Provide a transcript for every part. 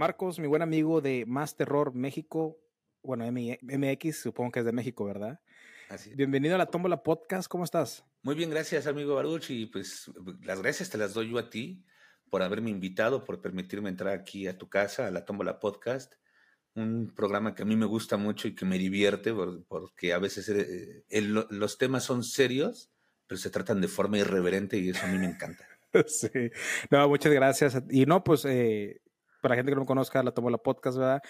Marcos, mi buen amigo de Más Terror México, bueno, MX, supongo que es de México, ¿verdad? Así. Bienvenido a la Tómbola Podcast, ¿cómo estás? Muy bien, gracias, amigo Baruch, y pues las gracias te las doy yo a ti por haberme invitado, por permitirme entrar aquí a tu casa, a la Tómbola Podcast, un programa que a mí me gusta mucho y que me divierte, porque a veces eh, los temas son serios, pero se tratan de forma irreverente y eso a mí me encanta. Sí, no, muchas gracias. Y no, pues eh, para gente que no me conozca, la tomo la podcast, ¿verdad?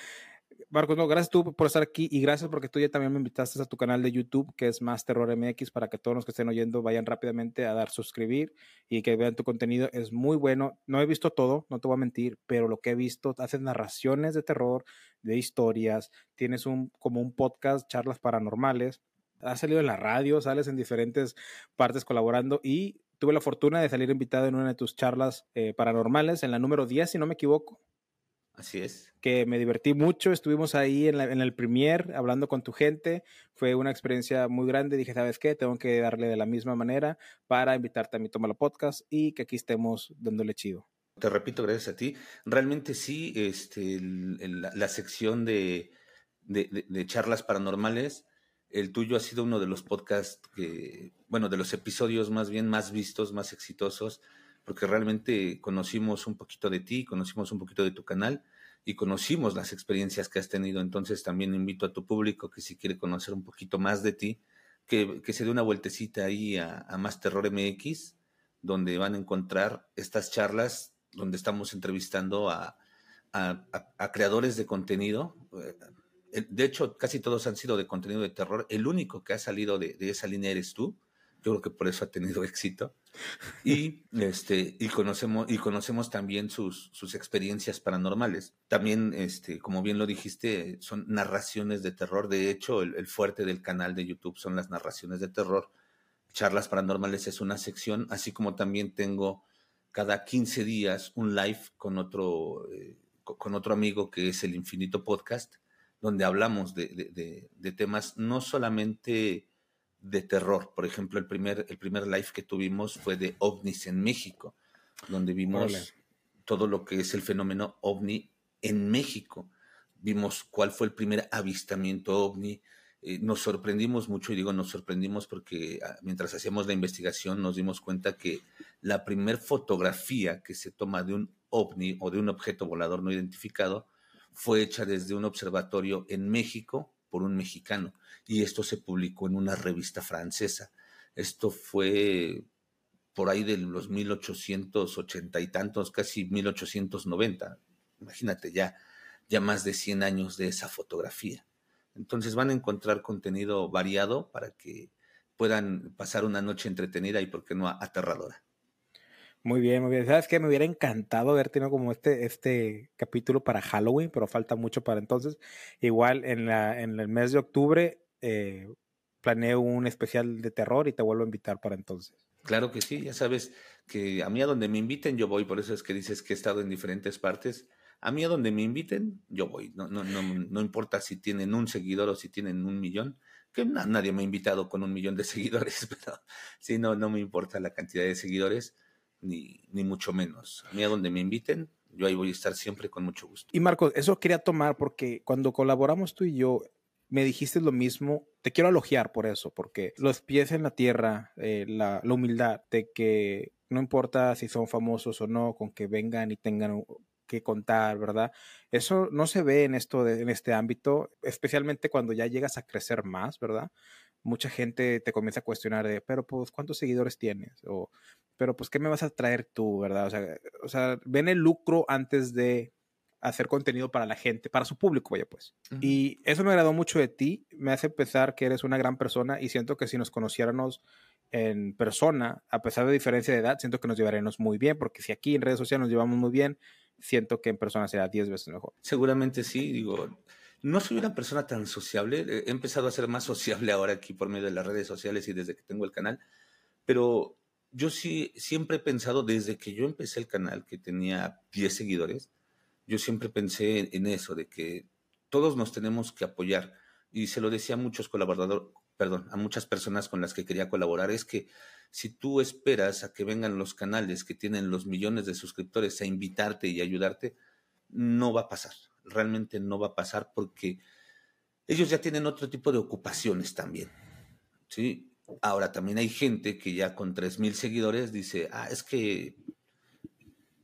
Marcos, no, gracias tú por estar aquí y gracias porque tú ya también me invitaste a tu canal de YouTube, que es Más Terror MX, para que todos los que estén oyendo vayan rápidamente a dar suscribir y que vean tu contenido. Es muy bueno. No he visto todo, no te voy a mentir, pero lo que he visto, haces narraciones de terror, de historias, tienes un, como un podcast, charlas paranormales. Has salido en la radio, sales en diferentes partes colaborando y tuve la fortuna de salir invitado en una de tus charlas eh, paranormales, en la número 10, si no me equivoco. Así es. Que me divertí mucho, estuvimos ahí en, el premier hablando con tu gente, fue una experiencia muy grande, dije, ¿sabes qué? Tengo que darle de la misma manera para invitarte a mi Tómalo Podcast y que aquí estemos dándole chido. Te repito, gracias a ti. Realmente sí, este, la, sección de, de, charlas paranormales, el tuyo ha sido uno de los podcasts que, bueno, de los episodios más bien más vistos, más exitosos porque realmente conocimos un poquito de ti, conocimos un poquito de tu canal y conocimos las experiencias que has tenido. Entonces también invito a tu público que si quiere conocer un poquito más de ti, que, se dé una vueltecita ahí a, Más Terror MX, donde van a encontrar estas charlas donde estamos entrevistando a, creadores de contenido. Eh, de hecho, casi todos han sido de contenido de terror. El único que ha salido de esa línea eres tú. Yo creo que por eso ha tenido éxito. Y, este, y, conocemos, y conocemos también sus, sus experiencias paranormales. También, este, como bien lo dijiste, son narraciones de terror. De hecho, el, fuerte del canal de YouTube son las narraciones de terror. Charlas paranormales es una sección, así como también tengo cada 15 días un live con otro, eh, con otro amigo que es el Infinito Podcast, donde hablamos de, de, de temas no solamente de terror. Por ejemplo, el primer, el primer live que tuvimos fue de ovnis en México, donde vimos todo lo que es el fenómeno ovni en México. Vimos cuál fue el primer avistamiento ovni. Eh, nos sorprendimos mucho, y digo nos sorprendimos porque ah, mientras hacíamos la investigación nos dimos cuenta que la primer fotografía que se toma de un ovni o de un objeto volador no identificado fue hecha desde un observatorio en México por un mexicano y esto se publicó en una revista francesa. Esto fue por ahí de los 1880 y tantos, casi 1890. Imagínate ya, ya más de 100 años de esa fotografía. Entonces van a encontrar contenido variado para que puedan pasar una noche entretenida y, por qué no, aterradora. Muy bien, muy bien. ¿Sabes qué? Me hubiera encantado haber tenido como este, este capítulo para Halloween, pero falta mucho para entonces. Igual en, la, en el mes de octubre eh, planeo un especial de terror y te vuelvo a invitar para entonces. Claro que sí, ya sabes que a mí a donde me inviten yo voy, por eso es que dices que he estado en diferentes partes. A mí a donde me inviten yo voy, no, no, no, no importa si tienen un seguidor o si tienen un millón, que nadie me ha invitado con un millón de seguidores, pero sí, no, no me importa la cantidad de seguidores ni, mucho menos. A mí a donde me inviten, yo ahí voy a estar siempre con mucho gusto. Y Marcos, eso quería tomar porque cuando colaboramos tú y yo, me dijiste lo mismo. Te quiero elogiar por eso, porque los pies en la tierra, eh, la, humildad de que no importa si son famosos o no, con que vengan y tengan que contar, ¿verdad? Eso no se ve en esto, en este ámbito, especialmente cuando ya llegas a crecer más, ¿verdad? Mucha gente te comienza a cuestionar de, pero pues, ¿cuántos seguidores tienes? O, pero pues, ¿qué me vas a traer tú, verdad? O sea, o sea ven el lucro antes de hacer contenido para la gente, para su público, vaya pues. Y eso me agradó mucho de ti, me hace pensar que eres una gran persona y siento que si nos conociéramos en persona, a pesar de diferencia de edad, siento que nos llevaremos muy bien, porque si aquí en redes sociales nos llevamos muy bien, siento que en persona será 10 veces mejor. Seguramente sí, digo, no soy una persona tan sociable, he empezado a ser más sociable ahora aquí por medio de las redes sociales y desde que tengo el canal, pero yo sí siempre he pensado desde que yo empecé el canal, que tenía 10 seguidores, yo siempre pensé en eso, de que todos nos tenemos que apoyar. Y se lo decía a muchos colaboradores, perdón, a muchas personas con las que quería colaborar, es que si tú esperas a que vengan los canales que tienen los millones de suscriptores a invitarte y ayudarte, no va a pasar. Realmente no va a pasar porque ellos ya tienen otro tipo de ocupaciones también. ¿sí? Ahora, también hay gente que ya con 3.000 seguidores dice, ah, es que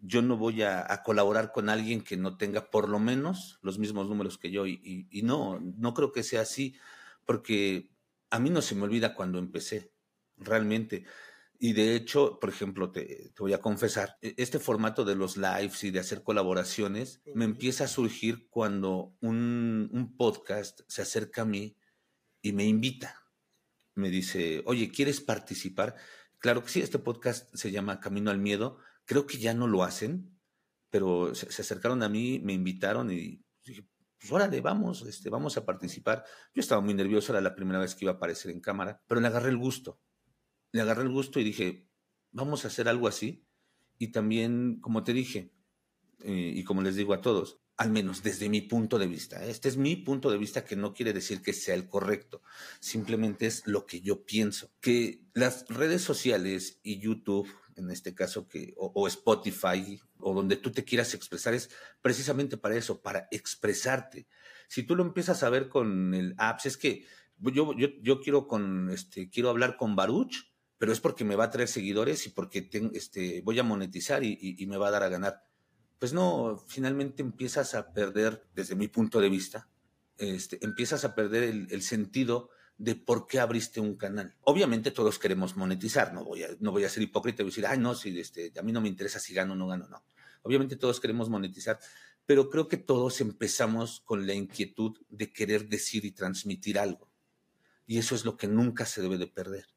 yo no voy a, colaborar con alguien que no tenga por lo menos los mismos números que yo. Y, y, no, no creo que sea así, porque a mí no se me olvida cuando empecé, realmente. Y de hecho, por ejemplo, te, voy a confesar, e, este formato de los lives y de hacer colaboraciones me empieza a surgir cuando un, un podcast se acerca a mí y me invita. Me dice, oye, ¿quieres participar? Claro que sí, este podcast se llama Camino al Miedo. Creo que ya no lo hacen, pero se, acercaron a mí, me invitaron y dije, pues órale, vamos, este, vamos a participar. Yo estaba muy nervioso, era la primera vez que iba a aparecer en cámara, pero le agarré el gusto le agarré el gusto y dije, vamos a hacer algo así. Y también, como te dije, eh, y como les digo a todos, al menos desde mi punto de vista, ¿eh? este es mi punto de vista que no quiere decir que sea el correcto, simplemente es lo que yo pienso, que las redes sociales y YouTube, en este caso, que, o, o Spotify, o donde tú te quieras expresar, es precisamente para eso, para expresarte. Si tú lo empiezas a ver con el apps, es que yo, yo, yo quiero, con, este, quiero hablar con Baruch, pero es porque me va a traer seguidores y porque este, voy a monetizar y, me va a dar a ganar. Pues no, finalmente empiezas a perder, desde mi punto de vista, este, empiezas a perder el, sentido de por qué abriste un canal. Obviamente todos queremos monetizar, no voy a, no voy a ser hipócrita y decir, ay, no, si este, a mí no me interesa si gano o no gano, no. Obviamente todos queremos monetizar, pero creo que todos empezamos con la inquietud de querer decir y transmitir algo. Y eso es lo que nunca se debe de perder.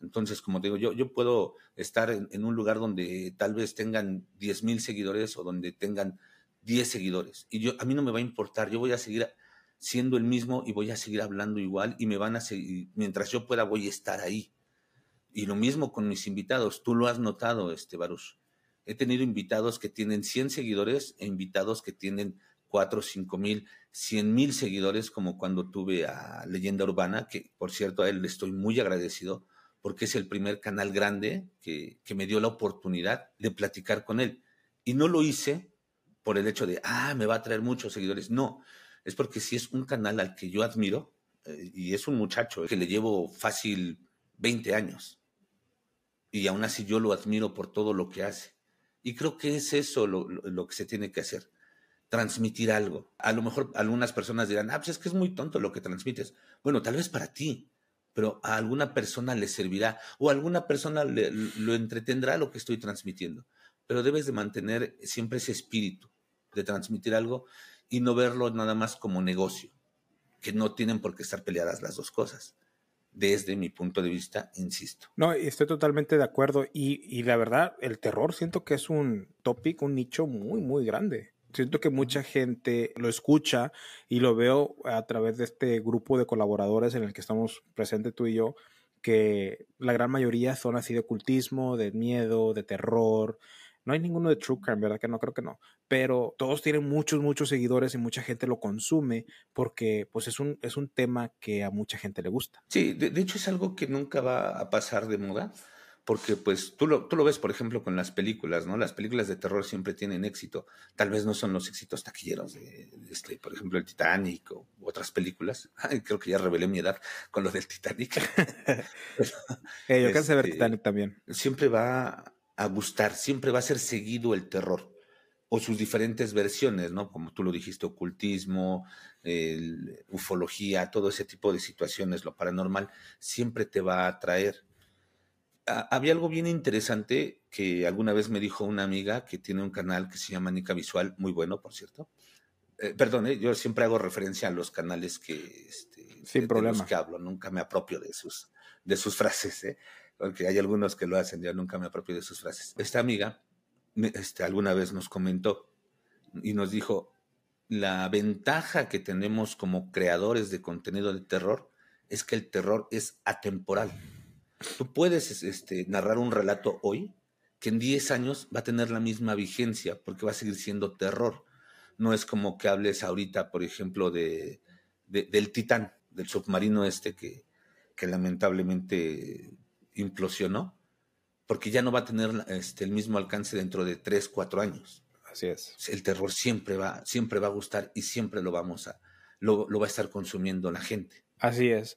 Entonces, como digo, yo, yo puedo estar en, un lugar donde tal vez tengan 10 mil seguidores o donde tengan 10 seguidores. Y yo, a mí no me va a importar, yo voy a seguir siendo el mismo y voy a seguir hablando igual y me van a seguir, mientras yo pueda voy a estar ahí. Y lo mismo con mis invitados, tú lo has notado, este Baruch. He tenido invitados que tienen 100 seguidores e invitados que tienen 4, 5 mil, 100 mil seguidores, como cuando tuve a Leyenda Urbana, que por cierto a él le estoy muy agradecido porque es el primer canal grande que, me dio la oportunidad de platicar con él. Y no lo hice por el hecho de, ah, me va a traer muchos seguidores. No, es porque si es un canal al que yo admiro, eh, y es un muchacho que le llevo fácil 20 años, y aún así yo lo admiro por todo lo que hace. Y creo que es eso lo, lo que se tiene que hacer, transmitir algo. A lo mejor algunas personas dirán, ah, pues es que es muy tonto lo que transmites. Bueno, tal vez para ti, pero a alguna persona le servirá o a alguna persona le, lo entretendrá lo que estoy transmitiendo. Pero debes de mantener siempre ese espíritu de transmitir algo y no verlo nada más como negocio, que no tienen por qué estar peleadas las dos cosas. Desde mi punto de vista, insisto. No, estoy totalmente de acuerdo. Y, y la verdad, el terror siento que es un tópico, un nicho muy, muy grande siento que mucha gente lo escucha y lo veo a través de este grupo de colaboradores en el que estamos presentes tú y yo, que la gran mayoría son así de ocultismo, de miedo, de terror. No hay ninguno de True Crime, ¿verdad? Que no creo que no. Pero todos tienen muchos, muchos seguidores y mucha gente lo consume porque pues es un, es un tema que a mucha gente le gusta. Sí, de hecho es algo que nunca va a pasar de moda porque pues tú lo, tú lo ves, por ejemplo, con las películas, ¿no? Las películas de terror siempre tienen éxito. Tal vez no son los éxitos taquilleros de, este, por ejemplo, el Titanic o otras películas. creo que ya revelé mi edad con lo del Titanic. Eh, yo cansé de ver este, Titanic también. Siempre va a gustar, siempre va a ser seguido el terror o sus diferentes versiones, ¿no? Como tú lo dijiste, ocultismo, ufología, todo ese tipo de situaciones, lo paranormal, siempre te va a atraer había algo bien interesante que alguna vez me dijo una amiga que tiene un canal que se llama Nica Visual, muy bueno, por cierto. Eh, perdón, eh, yo siempre hago referencia a los canales que, este, Sin de, los que hablo, nunca me apropio de sus, de sus frases, ¿eh? porque hay algunos que lo hacen, yo nunca me apropio de sus frases. Esta amiga este, alguna vez nos comentó y nos dijo, la ventaja que tenemos como creadores de contenido de terror es que el terror es atemporal. Tú puedes este, narrar un relato hoy que en 10 años va a tener la misma vigencia porque va a seguir siendo terror. No es como que hables ahorita, por ejemplo, de, del Titán, del submarino este que, que lamentablemente implosionó, porque ya no va a tener este, el mismo alcance dentro de 3, 4 años. Así es. El terror siempre va, siempre va a gustar y siempre lo vamos a, lo, lo va a estar consumiendo la gente. Así es.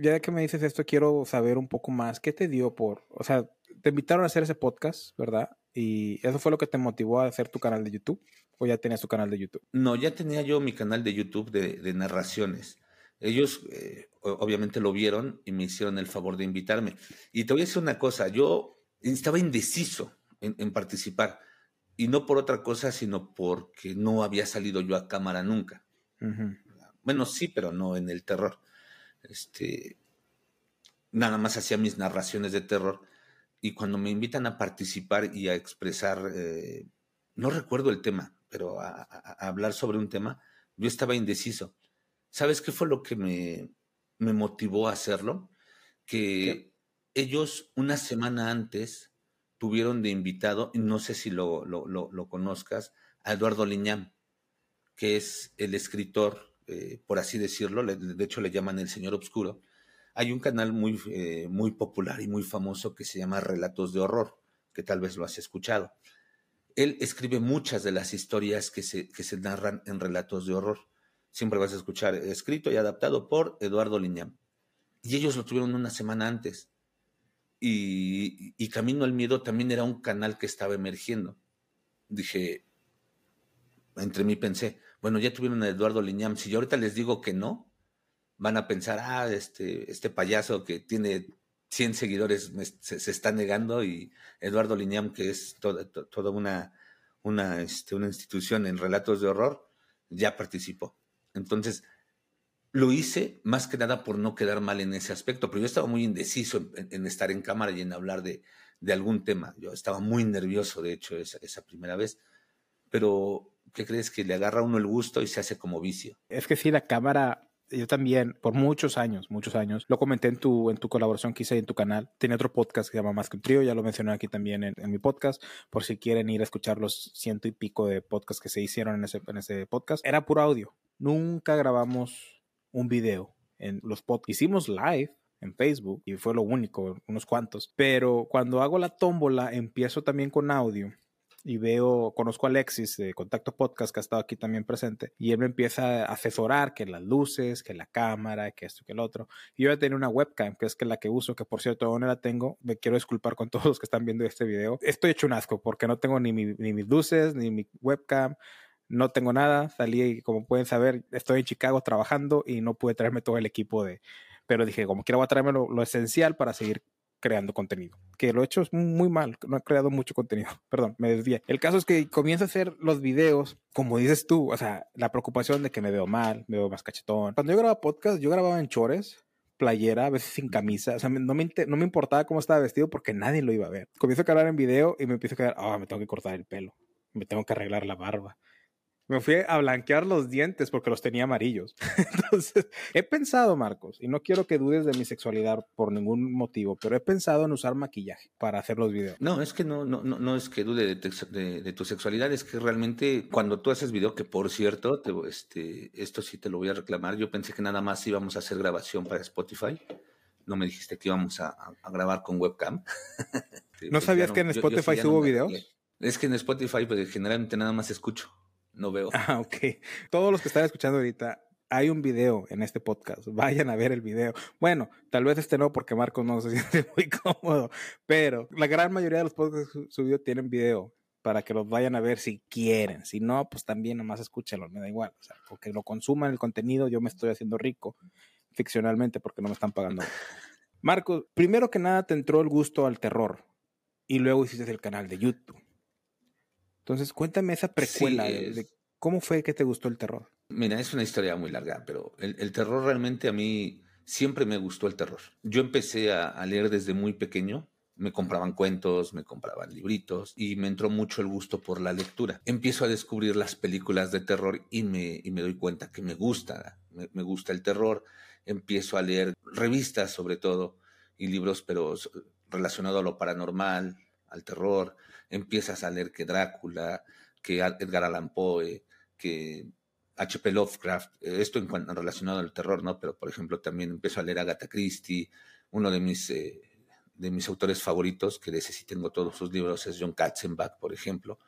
Ya que me dices esto, quiero saber un poco más. ¿Qué te dio por, o sea, te invitaron a hacer ese podcast, ¿verdad? Y eso fue lo que te motivó a hacer tu canal de YouTube. ¿O ya tenías tu canal de YouTube? No, ya tenía yo mi canal de YouTube de, narraciones. Ellos eh, obviamente lo vieron y me hicieron el favor de invitarme. Y te voy a decir una cosa, yo estaba indeciso en, participar. Y no por otra cosa, sino porque no había salido yo a cámara nunca. Bueno, sí, pero no en el terror. Este, nada más hacía mis narraciones de terror. Y cuando me invitan a participar y a expresar, eh, no recuerdo el tema, pero a, hablar sobre un tema, yo estaba indeciso. ¿Sabes qué fue lo que me, me motivó a hacerlo? Que ellos una semana antes tuvieron de invitado, y no sé si lo, lo, conozcas, a Eduardo Liñán, que es el escritor, eh, por así decirlo, de hecho le llaman el Señor Obscuro. Hay un canal muy, eh, muy popular y muy famoso que se llama Relatos de Horror, que tal vez lo has escuchado. Él escribe muchas de las historias que se, que se narran en relatos de horror. Siempre vas a escuchar escrito y adaptado por Eduardo Liñán. Y ellos lo tuvieron una semana antes y, Camino al Miedo también era un canal que estaba emergiendo. Dije, entre mí pensé, bueno, ya tuvieron a Eduardo Liñam, si yo ahorita les digo que no, van a pensar, ah, este, este payaso que tiene 100 seguidores se, está negando y Eduardo Liñam, que es toda, toda una, una, este, una institución en relatos de horror, ya participó. Entonces, lo hice más que nada por no quedar mal en ese aspecto, pero yo estaba muy indeciso en, estar en cámara y en hablar de, algún tema. Yo estaba muy nervioso, de hecho, esa, primera vez. Pero, ¿qué crees? Que le agarra a uno el gusto y se hace como vicio. Es que sí, la cámara yo también, por muchos años, muchos años, lo comenté en tu, en tu colaboración que hice en tu canal. Tiene otro podcast que se llama Más que un trío, ya lo mencioné aquí también en, mi podcast, por si quieren ir a escuchar los ciento y pico de podcasts que se hicieron en ese, en ese podcast. Era puro audio. Nunca grabamos un video. En los podcasts hicimos live en Facebook y fue lo único, unos cuantos. Pero cuando hago la tómbola, empiezo también con audio y veo, conozco a Alexis de Contacto Podcast que ha estado aquí también presente y él me empieza a asesorar que las luces, que la cámara, que esto, que el otro. Y yo ya tengo una webcam, que es que la que uso, que por cierto aún no la tengo. Me quiero disculpar con todos los que están viendo este video. Estoy hecho un asco porque no tengo ni, ni mis luces, ni mi webcam no tengo nada, salí, como pueden saber, estoy en Chicago trabajando y no pude traerme todo el equipo de, pero dije, como quiero voy a traerme lo, esencial para seguir creando contenido, que lo he hecho muy mal, no he creado mucho contenido, perdón, me desvié. El caso es que comienzo a hacer los videos, como dices tú, o sea, la preocupación de que me veo mal, me veo más cachetón. Cuando yo grababa podcast, yo grababa en chores, playera, a veces sin camisa, o sea, no me, no me importaba cómo estaba vestido porque nadie lo iba a ver. Comienzo a grabar en video y me empiezo a quedar, ah, me tengo que cortar el pelo, me tengo que arreglar la barba me fui a blanquear los dientes porque los tenía amarillos. Entonces, he pensado, Marcos, y no quiero que dudes de mi sexualidad por ningún motivo, pero he pensado en usar maquillaje para hacer los videos. No, es que no, no, no, es que dude de, tu sexualidad, es que realmente cuando tú haces video, que por cierto, este, esto sí te lo voy a reclamar, yo pensé que nada más íbamos a hacer grabación para Spotify. No me dijiste que íbamos a, grabar con webcam. ¿No sabías que en Spotify subo videos? Es que en Spotify pues, generalmente nada más escucho no veo. Ah, ok. Todos los que están escuchando ahorita, hay un video en este podcast. Vayan a ver el video. Bueno, tal vez este no, porque Marcos no se siente muy cómodo, pero la gran mayoría de los podcasts subidos tienen video para que los vayan a ver si quieren. Si no, pues también nomás escúchenlo, me da igual. O sea, porque lo consuman el contenido, yo me estoy haciendo rico ficcionalmente porque no me están pagando. Marcos, primero que nada te entró el gusto al terror y luego hiciste el canal de YouTube. Entonces, cuéntame esa precuela de, cómo fue que te gustó el terror. Mira, es una historia muy larga, pero el, terror realmente a mí siempre me gustó el terror. Yo empecé a, leer desde muy pequeño. Me compraban cuentos, me compraban libritos y me entró mucho el gusto por la lectura. Empiezo a descubrir las películas de terror y me, me doy cuenta que me gusta, me, me gusta el terror. Empiezo a leer revistas sobre todo y libros, pero relacionado a lo paranormal, al terror, empiezas a leer que Drácula, que Edgar Allan Poe, que H.P. Lovecraft, eh, esto en, cuanto, relacionado al terror, ¿no? Pero, por ejemplo, también empiezo a leer Agatha Christie, uno de mis, eh, de mis autores favoritos, que de sí tengo todos sus libros, es John Katzenbach, por ejemplo.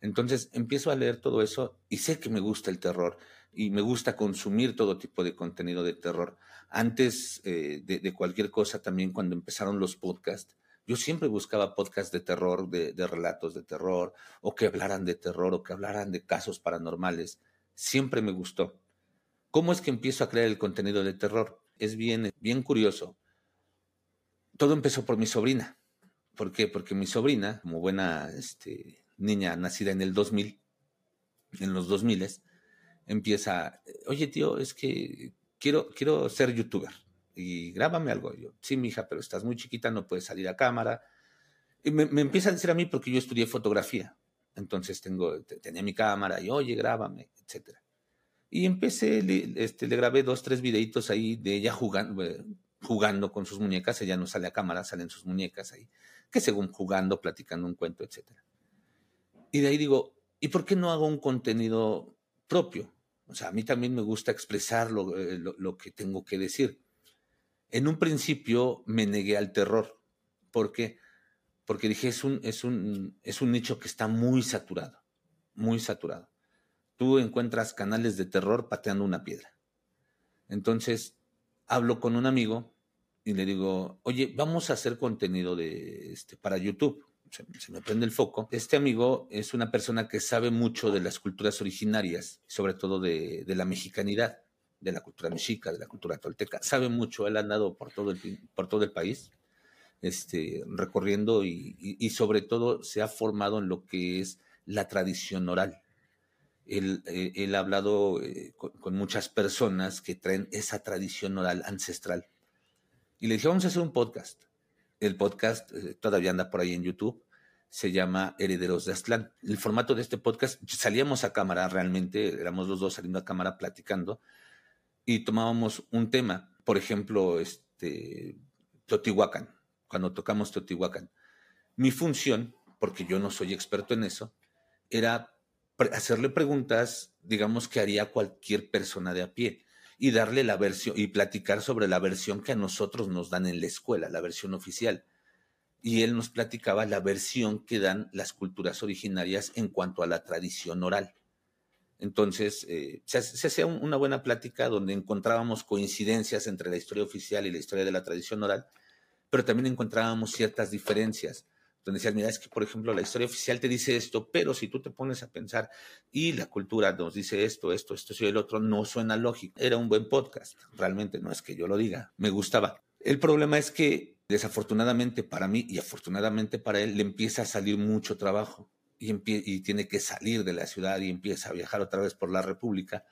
Entonces empiezo a leer todo eso y sé que me gusta el terror y me gusta consumir todo tipo de contenido de terror. Antes eh, de, cualquier cosa, también cuando empezaron los podcasts, yo siempre buscaba podcasts de terror, de, relatos de terror, o que hablaran de terror, o que hablaran de casos paranormales. Siempre me gustó. ¿Cómo es que empiezo a crear el contenido de terror? Es bien, bien curioso. Todo empezó por mi sobrina. ¿Por qué? Porque mi sobrina, como buena este, niña nacida en el 2000, en los 2000, empieza, oye tío, es que quiero, quiero ser youtuber y grábame algo. Yo, sí, mi hija, pero estás muy chiquita, no puedes salir a cámara. Y me, empieza a decir a mí porque yo estudié fotografía. Entonces tengo, tenía mi cámara y, oye, grábame, etcétera. Y empecé, le, este, le grabé dos, tres videitos ahí de ella jugando, eh, jugando con sus muñecas. Ella no sale a cámara, salen sus muñecas ahí. Que según jugando, platicando un cuento, etcétera. Y de ahí digo, ¿y por qué no hago un contenido propio? O sea, a mí también me gusta expresar lo, eh, lo, que tengo que decir. En un principio me negué al terror. ¿Por qué? Porque dije, es un, es un, es un nicho que está muy saturado, muy saturado. Tú encuentras canales de terror pateando una piedra. Entonces, hablo con un amigo y le digo, oye, vamos a hacer contenido de, este, para YouTube se, me prende el foco. Este amigo es una persona que sabe mucho de las culturas originarias, sobre todo de, la mexicanidad, de la cultura mexica, de la cultura tolteca. Sabe mucho, él ha andado por todo el, por todo el país, este, recorriendo y, sobre todo se ha formado en lo que es la tradición oral. Él, eh, ha hablado eh, con, muchas personas que traen esa tradición oral ancestral. Y le dije, vamos a hacer un podcast. El podcast eh, todavía anda por ahí en YouTube. Se llama Herederos de Aztlán. El formato de este podcast, salíamos a cámara realmente, éramos los dos saliendo a cámara platicando y tomábamos un tema, por ejemplo, este, Teotihuacán, cuando tocamos Teotihuacán. Mi función, porque yo no soy experto en eso, era hacerle preguntas, digamos, que haría cualquier persona de a pie y darle la versión y platicar sobre la versión que a nosotros nos dan en la escuela, la versión oficial. Y él nos platicaba la versión que dan las culturas originarias en cuanto a la tradición oral. Entonces, eh, se, hacía una buena plática donde encontrábamos coincidencias entre la historia oficial y la historia de la tradición oral, pero también encontrábamos ciertas diferencias donde decías, mira, es que por ejemplo la historia oficial te dice esto, pero si tú te pones a pensar y la cultura nos dice esto, esto, esto y el otro, no suena lógico. Era un buen podcast, realmente no es que yo lo diga, me gustaba. El problema es que desafortunadamente para mí y afortunadamente para él le empieza a salir mucho trabajo y, tiene que salir de la ciudad y empieza a viajar otra vez por la República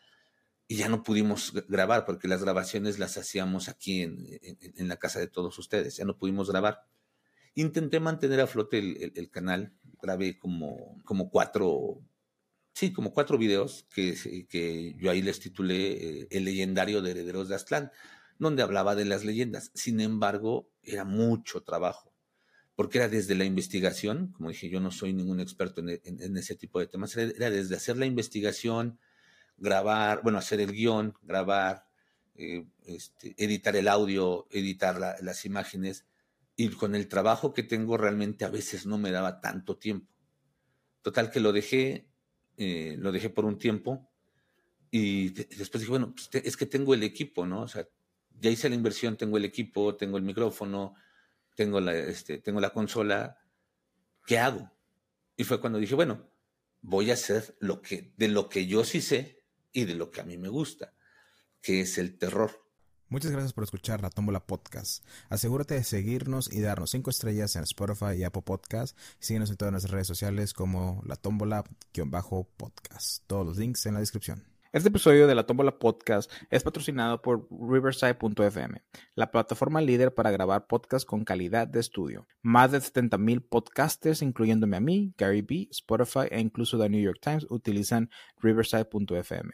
y ya no pudimos grabar porque las grabaciones las hacíamos aquí en, en la casa de todos ustedes, ya no pudimos grabar. Intenté mantener a flote el, canal, grabé como, como cuatro, sí, como cuatro videos que, que yo ahí les titulé eh, El legendario de Herederos de Aztlán, donde hablaba de las leyendas. Sin embargo, era mucho trabajo, porque era desde la investigación, como dije, yo no soy ningún experto en, ese tipo de temas, era, desde hacer la investigación, grabar, bueno, hacer el guion, grabar, eh, este, editar el audio, editar las imágenes y con el trabajo que tengo realmente a veces no me daba tanto tiempo. Total que lo dejé, eh, lo dejé por un tiempo y después dije, bueno, pues es que tengo el equipo, ¿no? O sea, ya hice la inversión, tengo el equipo, tengo el micrófono, tengo la, este, tengo la consola, ¿qué hago? Y fue cuando dije, bueno, voy a hacer lo que, de lo que yo sí sé y de lo que a mí me gusta, que es el terror. Muchas gracias por escuchar la Tómbola Podcast. Asegúrate de seguirnos y darnos 5 estrellas en Spotify y Apple Podcast. Síguenos en todas nuestras redes sociales como la Tómbola-podcast. Todos los links en la descripción. Este episodio de la Tómbola Podcast es patrocinado por Riverside.fm, la plataforma líder para grabar podcasts con calidad de estudio. Más de 70.000 podcasters, incluyéndome a mí, Gary B, Spotify e incluso The New York Times, utilizan Riverside.fm.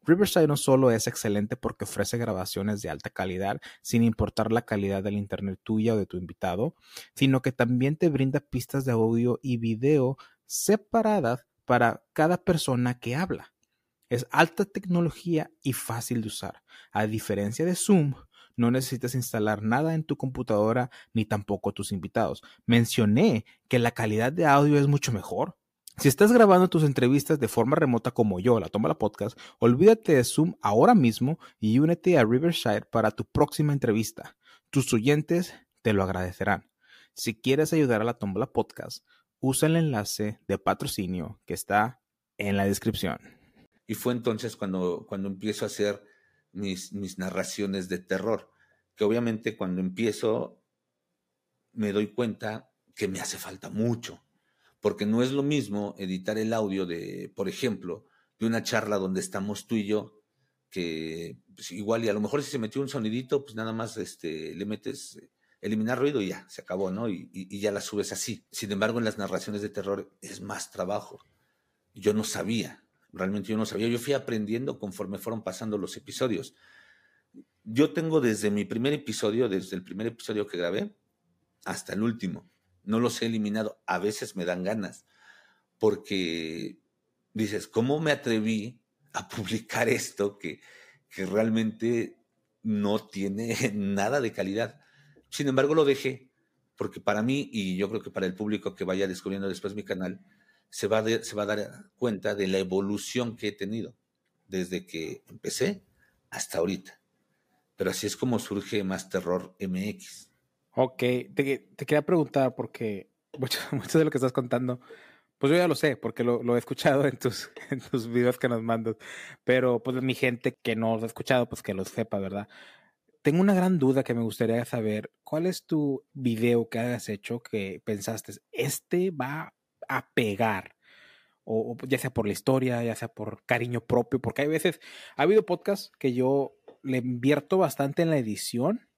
Riverside no solo es excelente porque ofrece grabaciones de alta calidad sin importar la calidad del internet tuya o de tu invitado, sino que también te brinda pistas de audio y video separadas para cada persona que habla. Es alta tecnología y fácil de usar. A diferencia de Zoom, no necesitas instalar nada en tu computadora ni tampoco tus invitados. Mencioné que la calidad de audio es mucho mejor Si estás grabando tus entrevistas de forma remota como yo, la Toma la Podcast, olvídate de Zoom ahora mismo y únete a Riverside para tu próxima entrevista. Tus oyentes te lo agradecerán. Si quieres ayudar a la Tómbola Podcast, usa el enlace de patrocinio que está en la descripción. Y fue entonces cuando, cuando empiezo a hacer mis, mis narraciones de terror, que obviamente cuando empiezo me doy cuenta que me hace falta mucho, porque no es lo mismo editar el audio de, por ejemplo, de una charla donde estamos tú y yo, que pues, igual y a lo mejor si se metió un sonidito, pues nada más este, le metes eliminar ruido y ya, se acabó, ¿no? Y, y, ya la subes así. Sin embargo, en las narraciones de terror es más trabajo. Yo no sabía, realmente yo no sabía. Yo fui aprendiendo conforme fueron pasando los episodios. Yo tengo desde mi primer episodio, desde el primer episodio que grabé, hasta el último. No los he eliminado. A veces me dan ganas, porque dices, ¿cómo me atreví a publicar esto que, que realmente no tiene nada de calidad? Sin embargo, lo dejé porque para mí, y yo creo que para el público que vaya descubriendo después mi canal, se va, se va a dar cuenta de la evolución que he tenido desde que empecé hasta ahorita. Pero así es como surge Más Terror MX. Ok, te, quería preguntar porque mucho, mucho, de lo que estás contando, pues yo ya lo sé, porque lo, he escuchado en tus, en tus videos que nos mandas, pero pues mi gente que no lo ha escuchado, pues que lo sepa, ¿verdad? Tengo una gran duda que me gustaría saber. ¿Cuál es tu video que hayas hecho que pensaste, este va a pegar? O, ya sea por la historia, ya sea por cariño propio, porque hay veces, ha habido podcasts que yo le invierto bastante en la edición,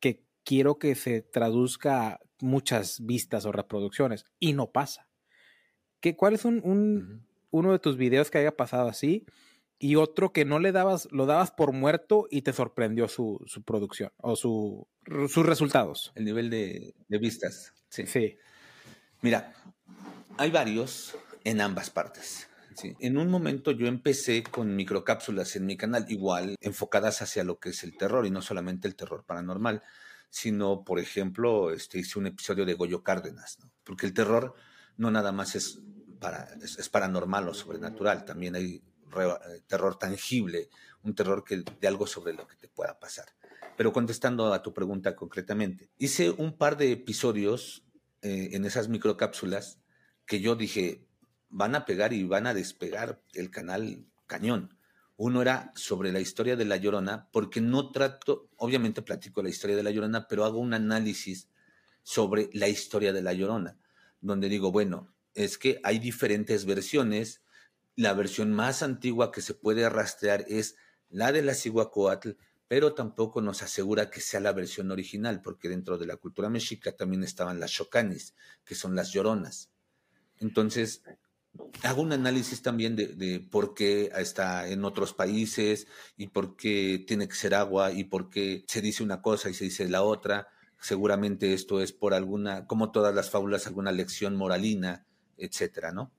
que quiero que se traduzca a muchas vistas o reproducciones, y no pasa. ¿Qué, ¿Cuál es un, uno de tus videos que haya pasado así? y otro que no le dabas, lo dabas por muerto y te sorprendió su, producción o su, sus resultados. El nivel de, vistas. Sí. sí. Mira, hay varios en ambas partes. En un momento yo empecé con microcápsulas en mi canal, igual enfocadas hacia lo que es el terror y no solamente el terror paranormal, sino, por ejemplo, este, hice un episodio de Goyo Cárdenas, porque el terror no nada más es, es paranormal o sobrenatural, también hay eh, terror tangible, un terror que, de algo sobre lo que te pueda pasar. Pero contestando a tu pregunta concretamente, hice un par de episodios eh, en esas microcápsulas que yo dije, van a pegar y van a despegar el canal cañón. Uno era sobre la historia de La Llorona, porque no trato, obviamente platico la historia de La Llorona, pero hago un análisis sobre la historia de La Llorona, donde digo, bueno, es que hay diferentes versiones, la versión más antigua que se puede rastrear es la de la Cihuacóatl, pero tampoco nos asegura que sea la versión original, porque dentro de la cultura mexica también estaban las chocanis, que son las lloronas. Entonces, hago un análisis también de, por qué está en otros países y por qué tiene que ser agua y por qué se dice una cosa y se dice la otra. Seguramente esto es por alguna, como todas las fábulas, alguna lección moralina, etcétera, ¿no?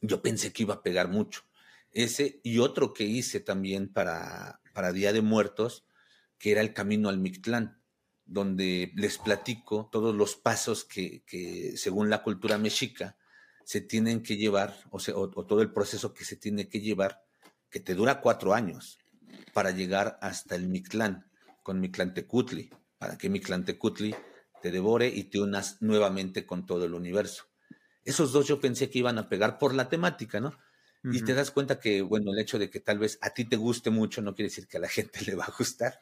yo pensé que iba a pegar mucho. Ese y otro que hice también para, para Día de Muertos, que era el camino al Mictlán, donde les platico todos los pasos que, según la cultura mexica se tienen que llevar, o, o, todo el proceso que se tiene que llevar, que te dura cuatro años, para llegar hasta el Mictlán, con Mictlantecutli, para que Mictlantecutli te devore y te unas nuevamente con todo el universo. Esos dos yo pensé que iban a pegar por la temática, ¿no? Y te das cuenta que, bueno, el hecho de que tal vez a ti te guste mucho no quiere decir que a la gente le va a gustar.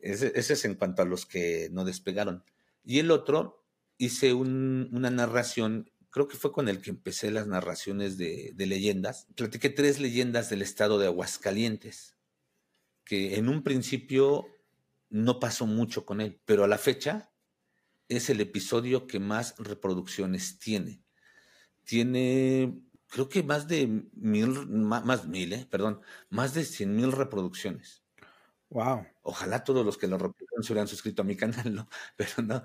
Ese, es en cuanto a los que no despegaron. Y el otro, hice una narración, creo que fue con el que empecé las narraciones de, de leyendas. Platiqué tres leyendas del estado de Aguascalientes, que en un principio no pasó mucho con él, pero a la fecha es el episodio que más reproducciones tiene tiene, creo que más de mil, más, mil, eh, perdón, más de cien mil reproducciones. Wow. Ojalá todos los que lo reproducen se hubieran suscrito a mi canal, ¿no? Pero no.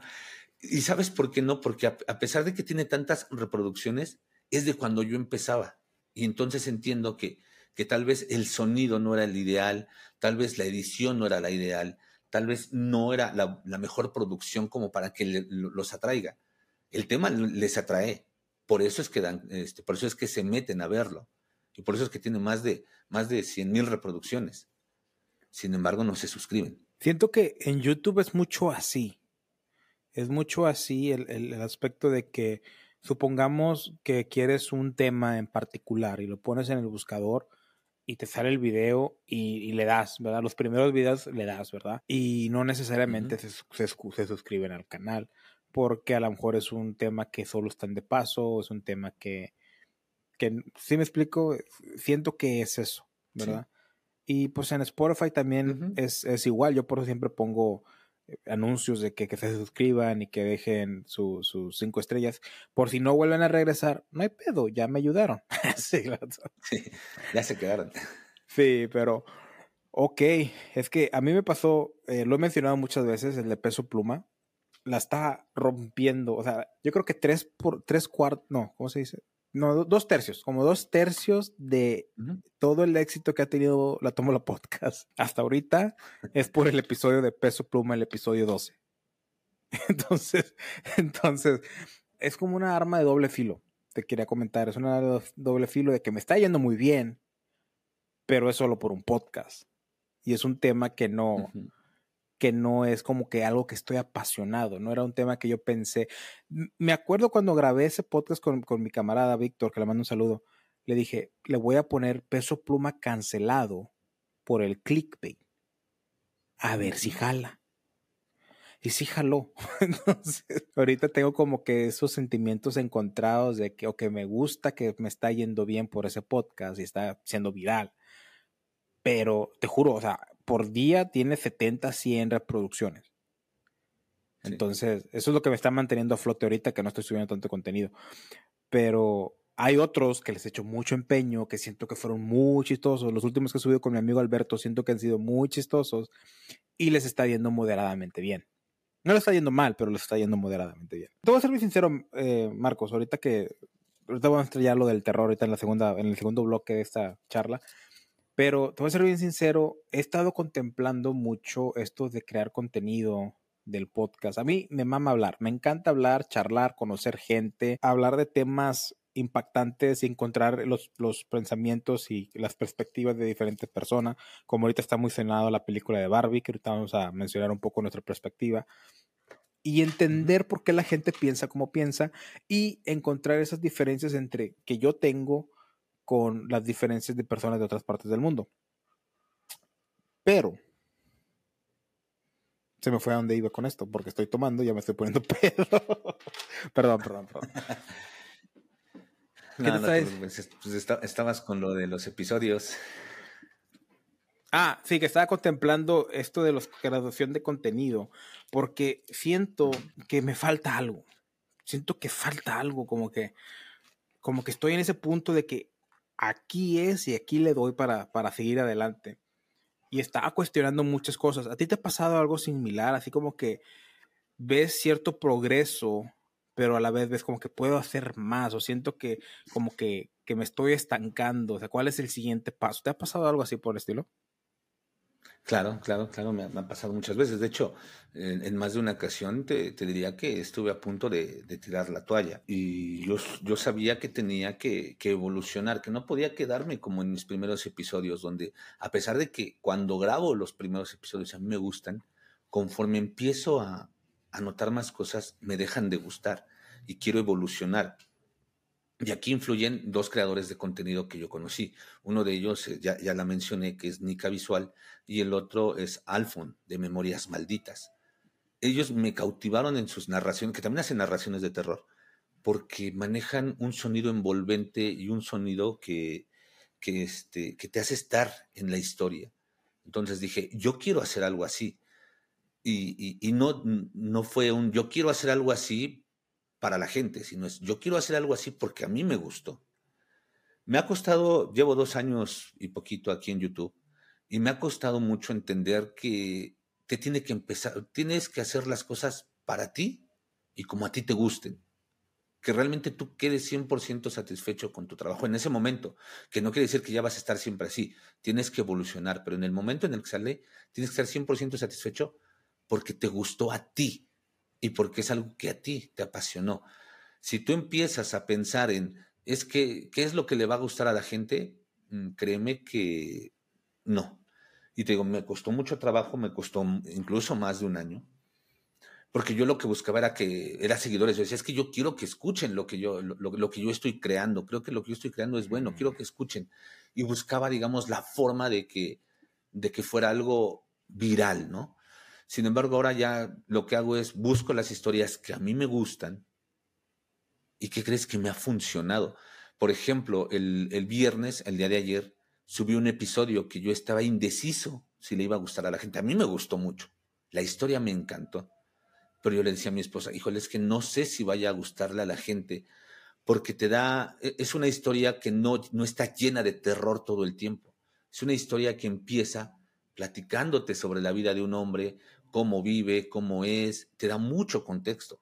¿Y sabes por qué no? Porque a, pesar de que tiene tantas reproducciones, es de cuando yo empezaba. Y entonces entiendo que, que tal vez el sonido no era el ideal, tal vez la edición no era la ideal, tal vez no era la, mejor producción como para que los atraiga. El tema les atrae, por eso es que dan, este, por eso es que se meten a verlo. Y por eso es que tiene más de, más de 100 mil reproducciones. Sin embargo, no se suscriben. Siento que en YouTube es mucho así. Es mucho así el, el, aspecto de que supongamos que quieres un tema en particular y lo pones en el buscador y te sale el video y, le das, ¿verdad? Los primeros videos le das, ¿verdad? Y no necesariamente se, se, se, suscriben al canal porque a lo mejor es un tema que solo están de paso o es un tema que, que si me explico, siento que es eso, ¿verdad? Y pues en Spotify también es, es, igual, yo por eso siempre pongo eh, anuncios de que, que se suscriban y que dejen sus cinco estrellas, por si no vuelven a regresar, no hay pedo, ya me ayudaron. sí, ya se quedaron. Sí, pero ok, es que a mí me pasó, eh, lo he mencionado muchas veces, el de peso pluma, la está rompiendo, o sea, yo creo que tres por tres cuartos, no, ¿cómo se dice? no, dos tercios, como dos tercios de todo el éxito que ha tenido la Tómbola Podcast hasta ahorita es por el episodio de Peso Pluma, el episodio 12. Entonces, entonces, es como una arma de doble filo. Te quería comentar, es una arma de doble filo de que me está yendo muy bien, pero es solo por un podcast. Y es un tema que no, que no es como que algo que estoy apasionado, no era un tema que yo pensé. Me acuerdo cuando grabé ese podcast con, mi camarada Víctor, que le mando un saludo, le dije, le voy a poner peso pluma cancelado por el clickbait. A ver si jala. Y sí jaló. Entonces, ahorita tengo como que esos sentimientos encontrados de que, o que me gusta que me está yendo bien por ese podcast y está siendo viral. Pero te juro, o sea, por día tiene 70, 100 reproducciones. Entonces, eso es lo que me está manteniendo a flote ahorita, que no estoy subiendo tanto contenido. Pero hay otros que les he hecho mucho empeño, que siento que fueron muy chistosos. Los últimos que he subido con mi amigo Alberto, siento que han sido muy chistosos y les está yendo moderadamente bien. No les está yendo mal, pero les está yendo moderadamente bien. Te voy a ser muy sincero, eh, Marcos, ahorita que ahorita voy a estrellar lo del terror ahorita en la segunda, en el segundo bloque de esta charla. Pero te voy a ser bien sincero, he estado contemplando mucho esto de crear contenido del podcast. A mí me mama hablar, me encanta hablar, charlar, conocer gente, hablar de temas impactantes y encontrar los, los pensamientos y las perspectivas de diferentes personas. Como ahorita está muy cenado la película de Barbie, que ahorita vamos a mencionar un poco nuestra perspectiva. Y entender por qué la gente piensa como piensa y encontrar esas diferencias entre que yo tengo con las diferencias de personas de otras partes del mundo. Pero se me fue a donde iba con esto, porque estoy tomando y ya me estoy poniendo pedo. perdón, perdón, perdón. ¿Qué no, pues, pues estabas con lo de los episodios. Ah, sí, que estaba contemplando esto de la graduación de contenido, porque siento que me falta algo. Siento que falta algo, como que, como que estoy en ese punto de que aquí es y aquí le doy para, para seguir adelante. Y estaba cuestionando muchas cosas. ¿A ti te ha pasado algo similar? Así como que ves cierto progreso, pero a la vez ves como que puedo hacer más o siento que como que, que me estoy estancando. O sea, ¿cuál es el siguiente paso? ¿Te ha pasado algo así por el estilo? Claro, claro, claro, me ha, pasado muchas veces. De hecho, en, más de una ocasión te, diría que estuve a punto de, tirar la toalla y yo, yo sabía que tenía que, evolucionar, que no podía quedarme como en mis primeros episodios, donde a pesar de que cuando grabo los primeros episodios a mí me gustan, conforme empiezo a, a notar más cosas, me dejan de gustar y quiero evolucionar. Y aquí influyen dos creadores de contenido que yo conocí. Uno de ellos, eh, ya, ya la mencioné, que es Nika Visual, y el otro es Alfon, de Memorias Malditas. Ellos me cautivaron en sus narraciones, que también hacen narraciones de terror, porque manejan un sonido envolvente y un sonido que, que, este, que te hace estar en la historia. Entonces dije, yo quiero hacer algo así. Y, y, y no, no fue un, yo quiero hacer algo así para la gente, sino es yo quiero hacer algo así porque a mí me gustó. Me ha costado, llevo dos años y poquito aquí en YouTube, y me ha costado mucho entender que te tiene que empezar, tienes que hacer las cosas para ti y como a ti te gusten. Que realmente tú quedes 100% satisfecho con tu trabajo en ese momento, que no quiere decir que ya vas a estar siempre así, tienes que evolucionar, pero en el momento en el que sale, tienes que estar 100% satisfecho porque te gustó a ti, y porque es algo que a ti te apasionó. Si tú empiezas a pensar en, es que, ¿qué es lo que le va a gustar a la gente? Mm, créeme que no. Y te digo, me costó mucho trabajo, me costó incluso más de un año, porque yo lo que buscaba era que era seguidores. Yo decía, es que yo quiero que escuchen lo que yo, lo, que yo estoy creando. Creo que lo que yo estoy creando es bueno, quiero que escuchen. Y buscaba, digamos, la forma de que, de que fuera algo viral, ¿no? Sin embargo, ahora ya lo que hago es busco las historias que a mí me gustan y que crees que me ha funcionado. Por ejemplo, el, viernes, el día de ayer, subí un episodio que yo estaba indeciso si le iba a gustar a la gente. A mí me gustó mucho. La historia me encantó. Pero yo le decía a mi esposa, híjole, es que no sé si vaya a gustarle a la gente, porque te da, e, es una historia que no, no está llena de terror todo el tiempo. Es una historia que empieza platicándote sobre la vida de un hombre, cómo vive, cómo es, te da mucho contexto.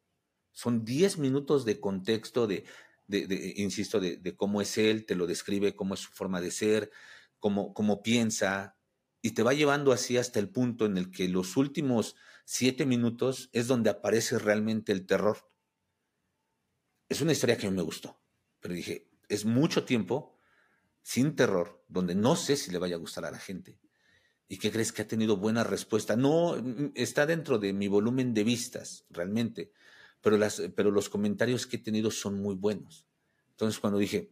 Son 10 minutos de contexto de, de, insisto, de, de, cómo es él, te lo describe, cómo es su forma de ser, cómo, cómo piensa, y te va llevando así hasta el punto en el que los últimos siete minutos es donde aparece realmente el terror. Es una historia que a mí me gustó, pero dije, es mucho tiempo sin terror, donde no sé si le vaya a gustar a la gente. ¿Y qué crees que ha tenido buena respuesta? No, mm, está dentro de mi volumen de vistas, realmente, pero, las, pero los comentarios que he tenido son muy buenos. Entonces, cuando dije,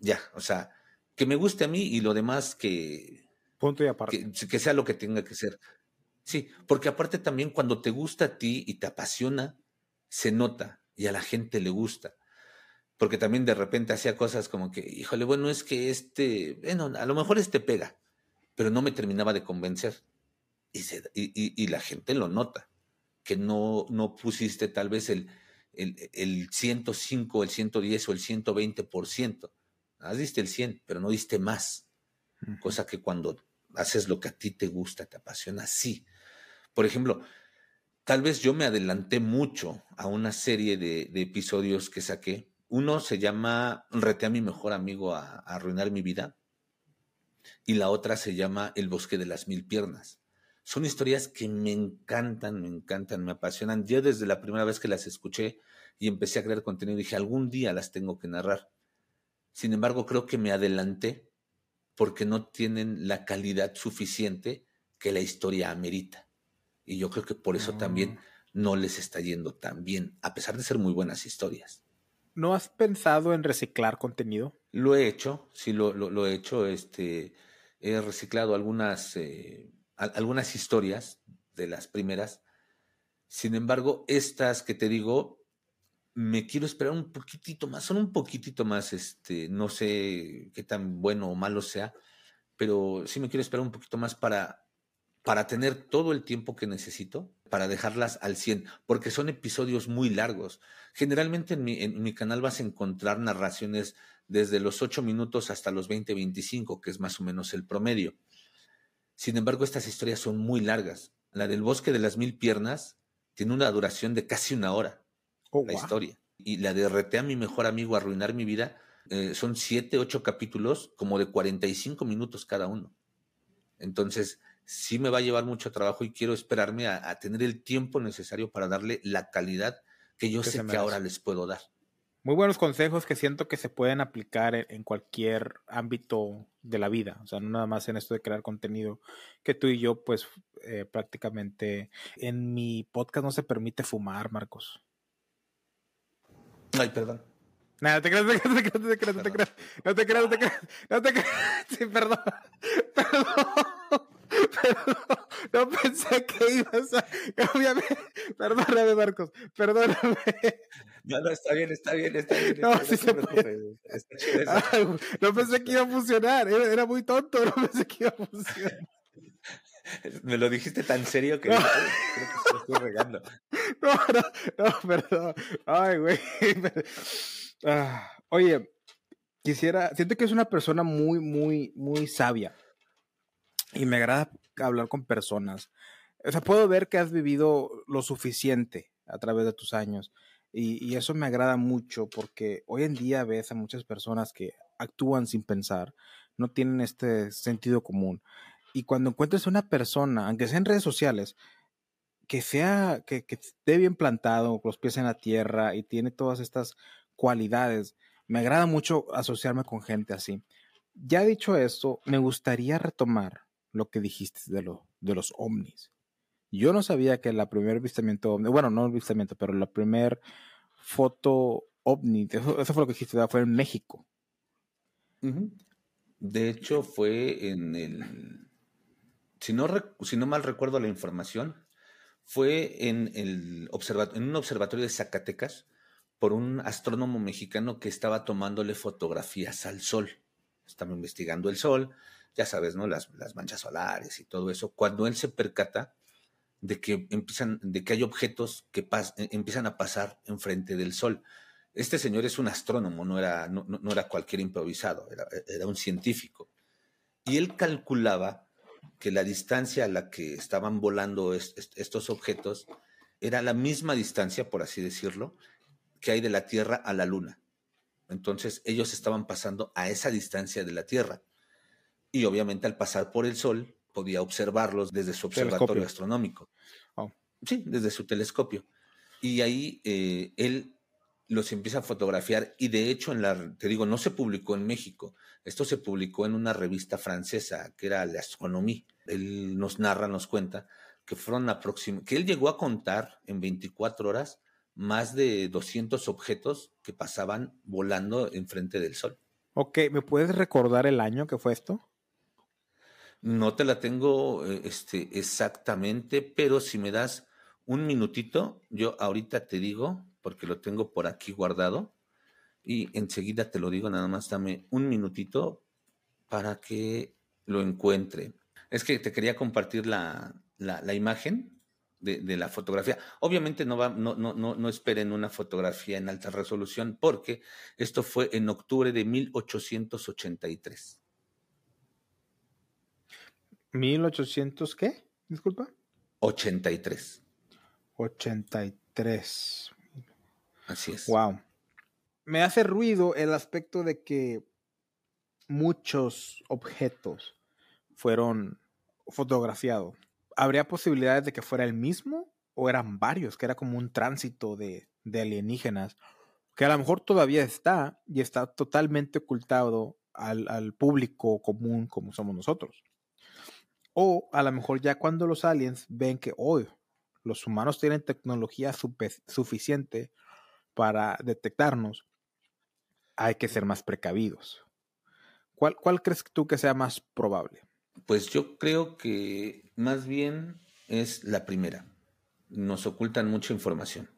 ya, o sea, que me guste a mí y lo demás que... Punto y aparte. Que, que sea lo que tenga que ser. Sí, porque aparte también cuando te gusta a ti y te apasiona, se nota y a la gente le gusta. Porque también de repente hacía cosas como que, híjole, bueno, es que este, bueno, a lo mejor este pega pero no me terminaba de convencer. Y, y, la gente lo nota, que no, no pusiste tal vez el, el, el 105, el 110 o el 120%. Ah, diste el 100, pero no diste más. Cosa que cuando haces lo que a ti te gusta, te apasiona, sí. Por ejemplo, tal vez yo me adelanté mucho a una serie de, de episodios que saqué. Uno se llama Rete a mi mejor amigo a arruinar mi vida y la otra se llama El bosque de las mil piernas. Son historias que me encantan, me encantan, me apasionan. Yo desde la primera vez que las escuché y empecé a crear contenido dije, algún día las tengo que narrar. Sin embargo, creo que me adelanté porque no tienen la calidad suficiente que la historia amerita. Y yo creo que por eso también ah. no les está yendo tan bien, a pesar de ser muy buenas historias. ¿No has pensado en reciclar contenido? Lo he hecho, sí lo, he hecho. Este, he reciclado algunas, eh, algunas historias de las primeras. Sin embargo, estas que te digo, me quiero esperar un poquitito más, son un poquitito más, este, no sé qué tan bueno o malo sea, pero sí me quiero esperar un poquito más para, para tener todo el tiempo que necesito para dejarlas al 100, porque son episodios muy largos. Generalmente en mi, en mi canal vas a encontrar narraciones desde los 8 minutos hasta los 20, 25, que es más o menos el promedio. Sin embargo, estas historias son muy largas. La del bosque de las mil piernas tiene una duración de casi una hora, oh, la historia. Y la de Rete a mi mejor amigo, Arruinar mi vida, eh, son 7, 8 capítulos, como de 45 minutos cada uno. Entonces, sí me va a llevar mucho trabajo y quiero esperarme a, tener el tiempo necesario para darle la calidad que yo sé que ahora les puedo dar. Muy buenos consejos que siento que se pueden aplicar en, cualquier ámbito de la vida, o sea, no nada más en esto de crear contenido, que tú y yo, pues eh, prácticamente en mi podcast no se permite fumar, Marcos. Ay, perdón. Nada, te creas, te creas, te creas, te creas, te creas, no te creas, no te creas, no te creas, sí, perdón, perdón. no pensé que ibas a cambiarme. Perdóname, Marcos, perdóname. No, no, está bien, está bien, está bien. No, sí se puede. no pensé que iba a funcionar, era, muy tonto, no pensé que iba a funcionar. Me lo dijiste tan serio que creo que se lo estoy regando. No, no, no, perdón. Ay, güey. Ah, oye, quisiera, siento que es una persona muy, muy, muy sabia y me agrada hablar con personas. O sea, puedo ver que has vivido lo suficiente a través de tus años y, eso me agrada mucho porque hoy en día ves a muchas personas que actúan sin pensar, no tienen este sentido común. Y cuando encuentres una persona, aunque sea en redes sociales, que sea, que, esté bien plantado, con los pies en la tierra y tiene todas estas cualidades. Me agrada mucho asociarme con gente así. Ya dicho esto, me gustaría retomar lo que dijiste de, lo, de los ovnis. Yo no sabía que la primer avistamiento ovni, bueno, no avistamiento, pero la primer foto ovni, eso, fue lo que dijiste, fue en México. De hecho, fue en el, si no, si no mal recuerdo la información, fue en, el en un observatorio de Zacatecas por un astrónomo mexicano que estaba tomándole fotografías al sol. Estaba investigando el sol, ya sabes, ¿no? Las, las manchas solares y todo eso. Cuando él se percata de que empiezan, de que hay objetos que e, empiezan a pasar enfrente del sol. Este señor es un astrónomo, no era, no, era cualquier improvisado, era, era, un científico. Y él calculaba que la distancia a la que estaban volando estos objetos era la misma distancia, por así decirlo, que hay de la Tierra a la Luna. Entonces ellos estaban pasando a esa distancia de la Tierra. Y obviamente al pasar por el Sol podía observarlos desde su observatorio astronómico. Oh. Sí, desde su telescopio. Y ahí eh, él los empieza a fotografiar y de hecho en la te digo no se publicó en México esto se publicó en una revista francesa que era la Astronomie él nos narra nos cuenta que fueron aproximadamente que él llegó a contar en 24 horas más de 200 objetos que pasaban volando enfrente del sol. Ok, ¿me puedes recordar el año que fue esto? No te la tengo eh, este, exactamente, pero si me das un minutito, yo ahorita te digo, porque lo tengo por aquí guardado, y enseguida te lo digo, nada más dame un minutito para que lo encuentre. Es que te quería compartir la, la imagen de, la fotografía. Obviamente no, va, no, no, no, no esperen una fotografía en alta resolución porque esto fue en octubre de 1883. ¿1800 qué? Disculpa. 83. 83. Así es. Wow. Me hace ruido el aspecto de que muchos objetos fueron fotografiados ¿habría posibilidades de que fuera el mismo o eran varios, que era como un tránsito de, alienígenas, que a lo mejor todavía está y está totalmente ocultado al, público común como somos nosotros? O a lo mejor ya cuando los aliens ven que hoy los humanos tienen tecnología suficiente para detectarnos, hay que ser más precavidos. ¿Cuál, ¿Cuál crees tú que sea más probable? Pues yo creo que más bien es la primera. Nos ocultan mucha información.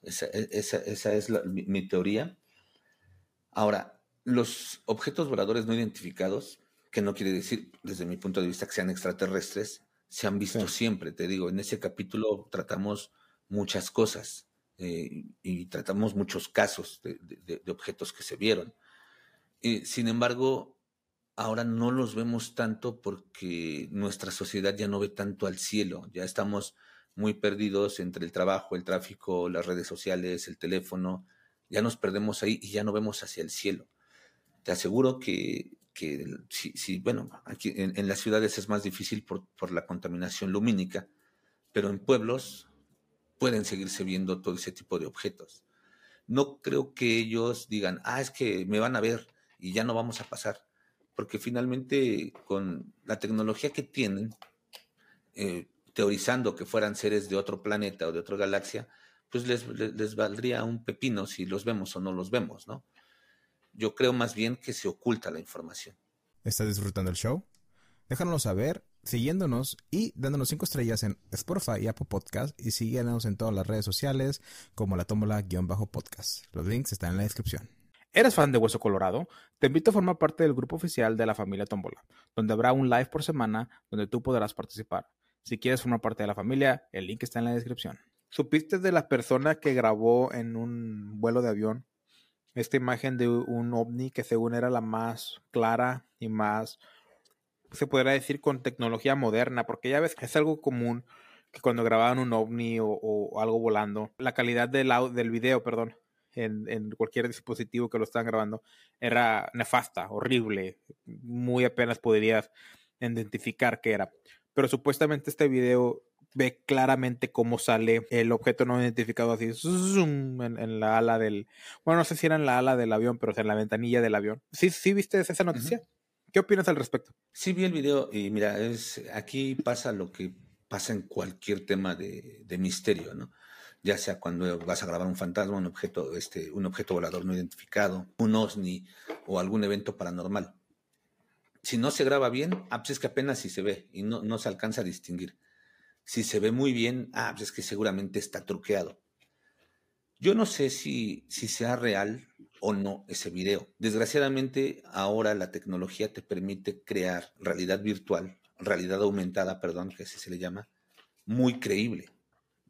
Esa, e, es mi, teoría. Ahora, los objetos voladores no identificados, que no quiere decir, desde mi punto de vista, que sean extraterrestres, se han visto siempre. Te digo, en ese capítulo tratamos muchas cosas eh, y tratamos muchos casos de, objetos que se vieron. Eh, sin embargo, ahora no los vemos tanto porque nuestra sociedad ya no ve tanto al cielo, ya estamos muy perdidos entre el trabajo, el tráfico, las redes sociales, el teléfono, ya nos perdemos ahí y ya no vemos hacia el cielo. Te aseguro que, que si, bueno, aquí en, las ciudades es más difícil por, por la contaminación lumínica, pero en pueblos pueden seguirse viendo todo ese tipo de objetos. No creo que ellos digan, ah, es que me van a ver y ya no vamos a pasar porque finalmente con la tecnología que tienen, eh, teorizando que fueran seres de otro planeta o de otra galaxia, pues les, les, valdría un pepino si los vemos o no los vemos, ¿no? Yo creo más bien que se oculta la información. ¿Estás disfrutando el show? Déjanos saber siguiéndonos y dándonos cinco estrellas en Spotify y Apple Podcast y síguenos en todas las redes sociales como la tómbola-podcast. Los links están en la descripción. ¿Eres fan de Hueso Colorado? Te invito a formar parte del grupo oficial de la familia Tómbola, donde habrá un live por semana donde tú podrás participar. Si quieres formar parte de la familia, el link está en la descripción. ¿Supiste de la persona que grabó en un vuelo de avión esta imagen de un ovni que según era la más clara y más, se podría decir, con tecnología moderna? Porque ya ves que es algo común que cuando grababan un ovni o, algo volando, la calidad del, del video, perdón, en, cualquier dispositivo que lo están grabando era nefasta, horrible, muy apenas podrías identificar qué era. Pero supuestamente este video ve claramente cómo sale el objeto no identificado así zoom, en, la ala del, bueno, no sé si era en la ala del avión, pero en la ventanilla del avión. ¿Sí, sí viste esa noticia? ¿Qué opinas al respecto? Sí vi el video y mira, es, aquí pasa lo que pasa en cualquier tema de, de misterio, ¿no? ya sea cuando vas a grabar un fantasma, un objeto, este, un objeto volador no identificado, un OSNI o algún evento paranormal. Si no se graba bien, ah, pues es que apenas si se ve y no, no se alcanza a distinguir. Si se ve muy bien, ah, pues es que seguramente está truqueado. Yo no sé si, si sea real o no ese video. Desgraciadamente, ahora la tecnología te permite crear realidad virtual, realidad aumentada, perdón, que así se le llama, muy creíble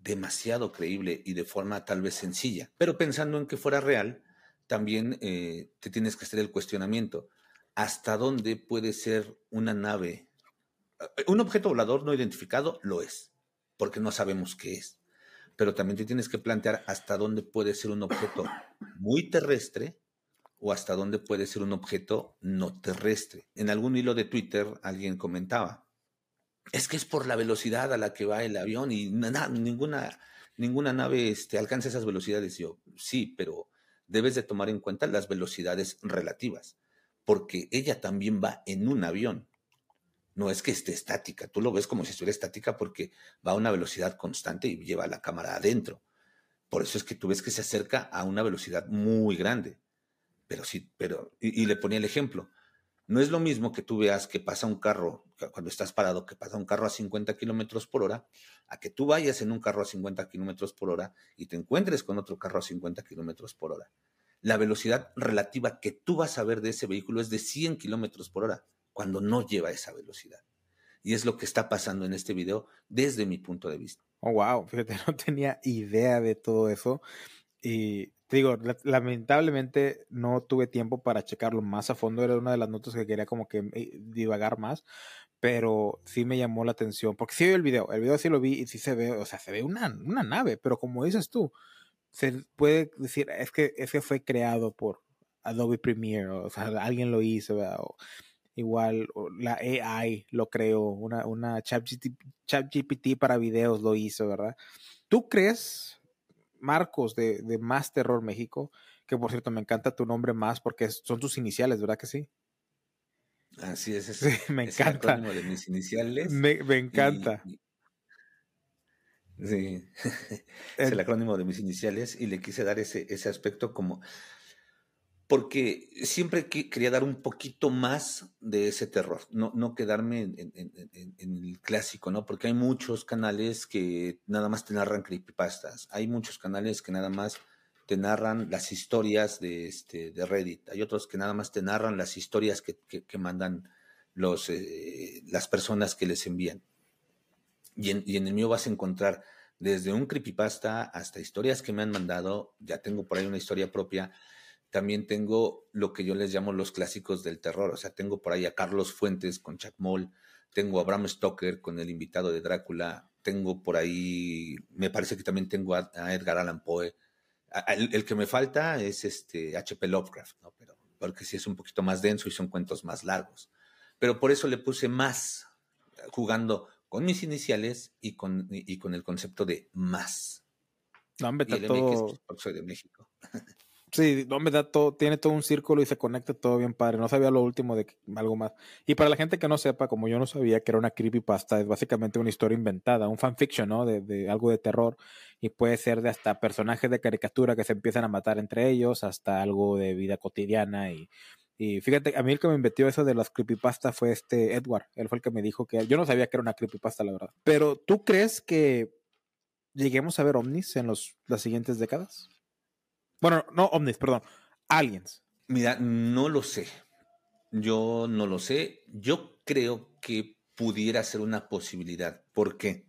demasiado creíble y de forma tal vez sencilla. Pero pensando en que fuera real, también eh, te tienes que hacer el cuestionamiento. ¿Hasta dónde puede ser una nave? Eh, un objeto volador no identificado lo es, porque no sabemos qué es. Pero también te tienes que plantear hasta dónde puede ser un objeto muy terrestre o hasta dónde puede ser un objeto no terrestre. En algún hilo de Twitter alguien comentaba, es que es por la velocidad a la que va el avión y ninguna, ninguna nave este, alcanza esas velocidades. Yo, sí, pero debes de tomar en cuenta las velocidades relativas, porque ella también va en un avión. No es que esté estática, tú lo ves como si estuviera estática porque va a una velocidad constante y lleva la cámara adentro. Por eso es que tú ves que se acerca a una velocidad muy grande. Pero sí, pero, y le ponía el ejemplo, no es lo mismo que tú veas que pasa un carro, cuando estás parado, que pasa un carro a 50 kilómetros por hora, a que tú vayas en un carro a 50 kilómetros por hora y te encuentres con otro carro a 50 kilómetros por hora. La velocidad relativa que tú vas a ver de ese vehículo es de 100 kilómetros por hora, cuando no lleva esa velocidad. Y es lo que está pasando en este video desde mi punto de vista. Oh, wow, fíjate, no tenía idea de todo eso. Y te digo, lamentablemente no tuve tiempo para checarlo más a fondo, era una de las notas que quería como que eh, divagar más, pero sí me llamó la atención, porque sí vi el video, el video sí lo vi y sí se ve, o sea, se ve una, una nave, pero como dices tú, se puede decir, es que, es que fue creado por Adobe Premiere, o sea, alguien lo hizo, O igual la AI lo creó, una, una ChatGPT para videos lo hizo, ¿verdad? ¿Tú crees Marcos de, de Más Terror México, que por cierto me encanta tu nombre más porque son tus iniciales, ¿verdad que sí? Así es, es, sí, me encanta. el acrónimo de mis iniciales. Me, me encanta. sí, es el acrónimo de mis iniciales y le quise dar ese, ese aspecto como porque siempre quería dar un poquito más de ese terror, no, quedarme en, el clásico, ¿no? Porque hay muchos canales que nada más te narran creepypastas, hay muchos canales que nada más te narran las historias de, este, de Reddit, hay otros que nada más te narran las historias que, mandan los, eh, las personas que les envían. Y en, y en el mío vas a encontrar desde un creepypasta hasta historias que me han mandado, ya tengo por ahí una historia propia, también tengo lo que yo les llamo los clásicos del terror. O sea, tengo por ahí a Carlos Fuentes con Chuck Moll, tengo a Bram Stoker con el invitado de Drácula, tengo por ahí, me parece que también tengo a, Edgar Allan Poe. el, que me falta es este H.P. Lovecraft, ¿no? Pero porque sí es un poquito más denso y son cuentos más largos. Pero por eso le puse más, jugando con mis iniciales y con, y, con el concepto de más. No, hombre, y todo... soy de México. Sí, no, me da todo, tiene todo un círculo y se conecta todo bien padre. No sabía lo último de algo más. Y para la gente que no sepa, como yo no sabía que era una creepypasta, es básicamente una historia inventada, un fanfiction, ¿no? De, algo de terror. Y puede ser de hasta personajes de caricatura que se empiezan a matar entre ellos, hasta algo de vida cotidiana. Y, y fíjate, a mí el que me metió eso de las creepypastas fue este Edward. Él fue el que me dijo que yo no sabía que era una creepypasta, la verdad. Pero ¿tú crees que lleguemos a ver ovnis en los, las siguientes décadas? Bueno, no ovnis, perdón. Aliens. Mira, no lo sé. Yo no lo sé. Yo creo que pudiera ser una posibilidad. ¿Por qué?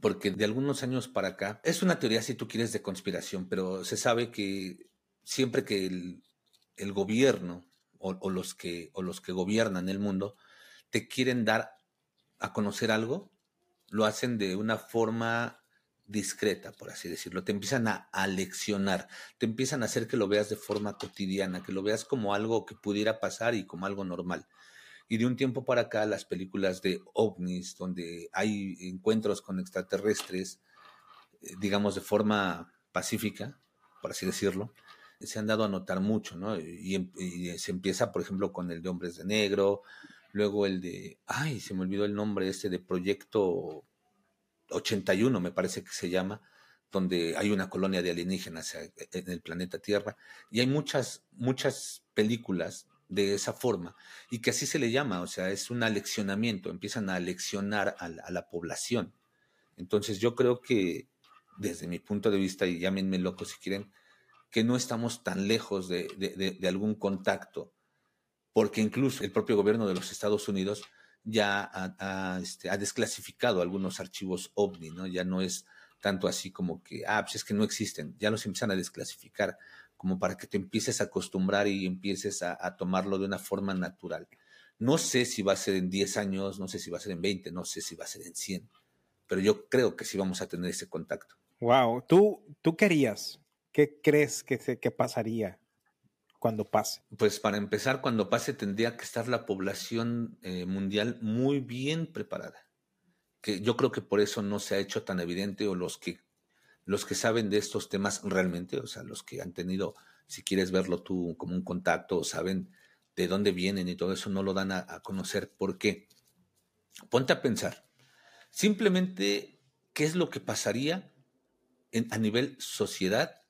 Porque de algunos años para acá, es una teoría si tú quieres de conspiración, pero se sabe que siempre que el, gobierno o, los que, o los que gobiernan el mundo te quieren dar a conocer algo, lo hacen de una forma discreta, por así decirlo. Te empiezan a, leccionar, te empiezan a hacer que lo veas de forma cotidiana, que lo veas como algo que pudiera pasar y como algo normal. Y de un tiempo para acá, las películas de ovnis, donde hay encuentros con extraterrestres, eh, digamos de forma pacífica, por así decirlo, se han dado a notar mucho, ¿no? Y, y, se empieza, por ejemplo, con el de Hombres de Negro, luego el de, ay, se me olvidó el nombre este de Proyecto 81, me parece que se llama, donde hay una colonia de alienígenas en el planeta Tierra, y hay muchas, muchas películas de esa forma, y que así se le llama, o sea, es un aleccionamiento, empiezan a aleccionar a la, población. Entonces yo creo que, desde mi punto de vista, y llámenme loco si quieren, que no estamos tan lejos de, algún contacto, porque incluso el propio gobierno de los Estados Unidos ya ha, este, ha desclasificado algunos archivos OVNI, ¿no? Ya no es tanto así como que, ah, pues es que no existen, ya los empiezan a desclasificar, como para que te empieces a acostumbrar y empieces a, tomarlo de una forma natural. No sé si va a ser en 10 años, no sé si va a ser en 20, no sé si va a ser en 100, pero yo creo que sí vamos a tener ese contacto. Wow, ¿tú, tú querías? ¿Qué crees que, que pasaría cuando pase? Pues para empezar, cuando pase tendría que estar la población eh, mundial muy bien preparada que yo creo que por eso no se ha hecho tan evidente o los que los que saben de estos temas realmente, o sea, los que han tenido, si quieres verlo tú como un contacto o saben de dónde vienen y todo eso, no lo dan a, conocer. ¿Por qué? Ponte a pensar. Simplemente, ¿qué es lo que pasaría en, a nivel sociedad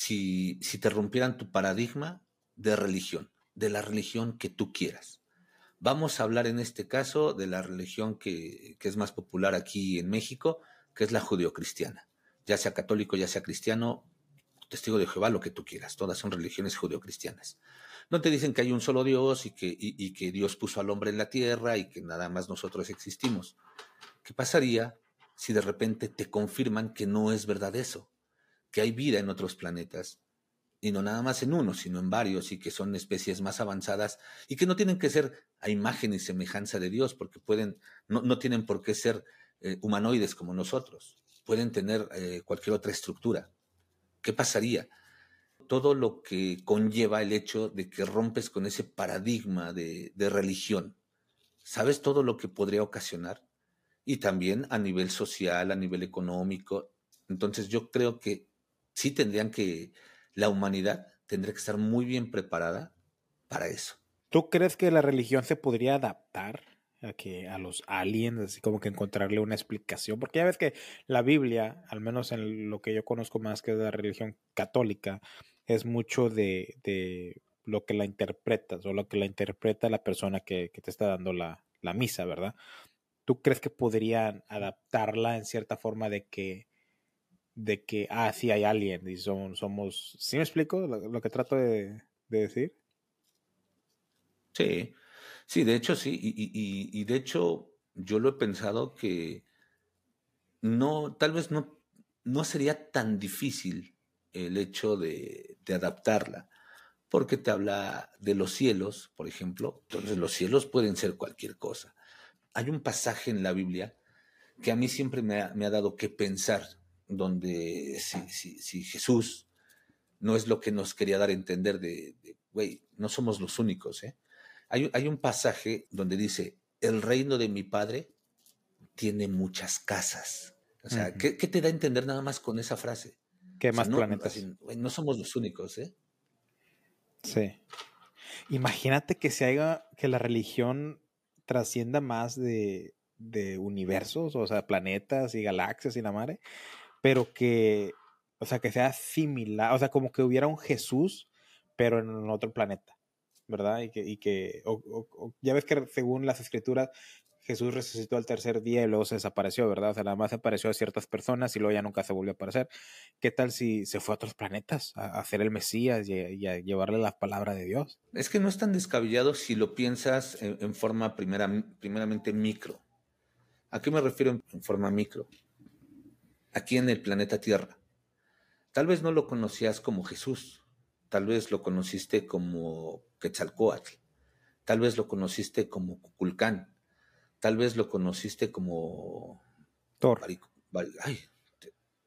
si, te rompieran tu paradigma de religión, de la religión que tú quieras? Vamos a hablar en este caso de la religión que, es más popular aquí en México, que es la judeocristiana. Ya sea católico, ya sea cristiano, testigo de Jehová, lo que tú quieras. Todas son religiones judeocristianas. No te dicen que hay un solo Dios y que Dios puso al hombre en la tierra y que nada más nosotros existimos. ¿Qué pasaría si de repente te confirman que no es verdad eso? Que hay vida en otros planetas, y no nada más en uno, sino en varios, y que son especies más avanzadas y que no tienen que ser a imagen y semejanza de Dios, porque pueden, no, no tienen por qué ser eh, humanoides como nosotros, pueden tener eh, cualquier otra estructura. ¿Qué pasaría? Todo lo que conlleva el hecho de que rompes con ese paradigma de, de religión. ¿Sabes todo lo que podría ocasionar? Y también a nivel social, a nivel económico. Entonces yo creo que sí tendrían que la humanidad tendría que estar muy bien preparada para eso. ¿Tú crees que la religión se podría adaptar a que a los aliens, así como que encontrarle una explicación? Porque ya ves que la Biblia, al menos en lo que yo conozco más que la religión católica, es mucho de, de lo que la interpretas o lo que la interpreta la persona que, que te está dando la, la misa, ¿verdad? ¿Tú crees que podrían adaptarla en cierta forma de que de que, ah, sí hay alguien y son, somos, ¿sí me explico lo, que trato de, decir? Sí, sí, de hecho sí, y, de hecho yo lo he pensado que no, tal vez no, no sería tan difícil el hecho de, de adaptarla, porque te habla de los cielos, por ejemplo, entonces los cielos pueden ser cualquier cosa. Hay un pasaje en la Biblia que a mí siempre me ha, me ha dado que pensar, donde si, Jesús no es lo que nos quería dar a entender de, güey, no somos los únicos, ¿eh? Hay, hay, un pasaje donde dice, el reino de mi padre tiene muchas casas. O sea, ¿qué, te da a entender nada más con esa frase? ¿Qué más planetas? no somos los únicos, ¿eh? Sí. Imagínate que se haga, que la religión trascienda más de, de universos, o sea, planetas y galaxias y la madre pero que, o sea, que sea similar, o sea, como que hubiera un Jesús, pero en otro planeta, ¿verdad? Y que, y que ya ves que según las escrituras, Jesús resucitó al tercer día y luego se desapareció, ¿verdad? O sea, nada más apareció a ciertas personas y luego ya nunca se volvió a aparecer. ¿Qué tal si se fue a otros planetas a, hacer el Mesías y, a llevarle la palabra de Dios? Es que no es tan descabellado si lo piensas en, forma primera, primeramente micro. ¿A qué me refiero en forma micro? Aquí en el planeta Tierra. Tal vez no lo conocías como Jesús, tal vez lo conociste como Quetzalcoatl, tal vez lo conociste como Cuculcán, tal vez lo conociste como Thor.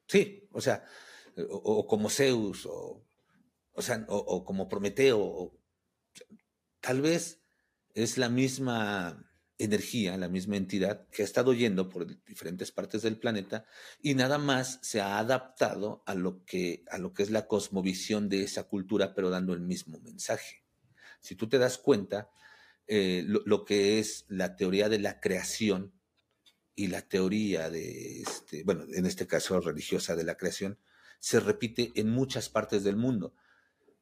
sí, o sea, o, como Zeus, o, o sea, o, como Prometeo, tal vez es la misma energía, la misma entidad que ha estado yendo por diferentes partes del planeta y nada más se ha adaptado a lo que, a lo que es la cosmovisión de esa cultura, pero dando el mismo mensaje. Si tú te das cuenta, eh, lo, que es la teoría de la creación y la teoría de, este, bueno, en este caso religiosa de la creación, se repite en muchas partes del mundo,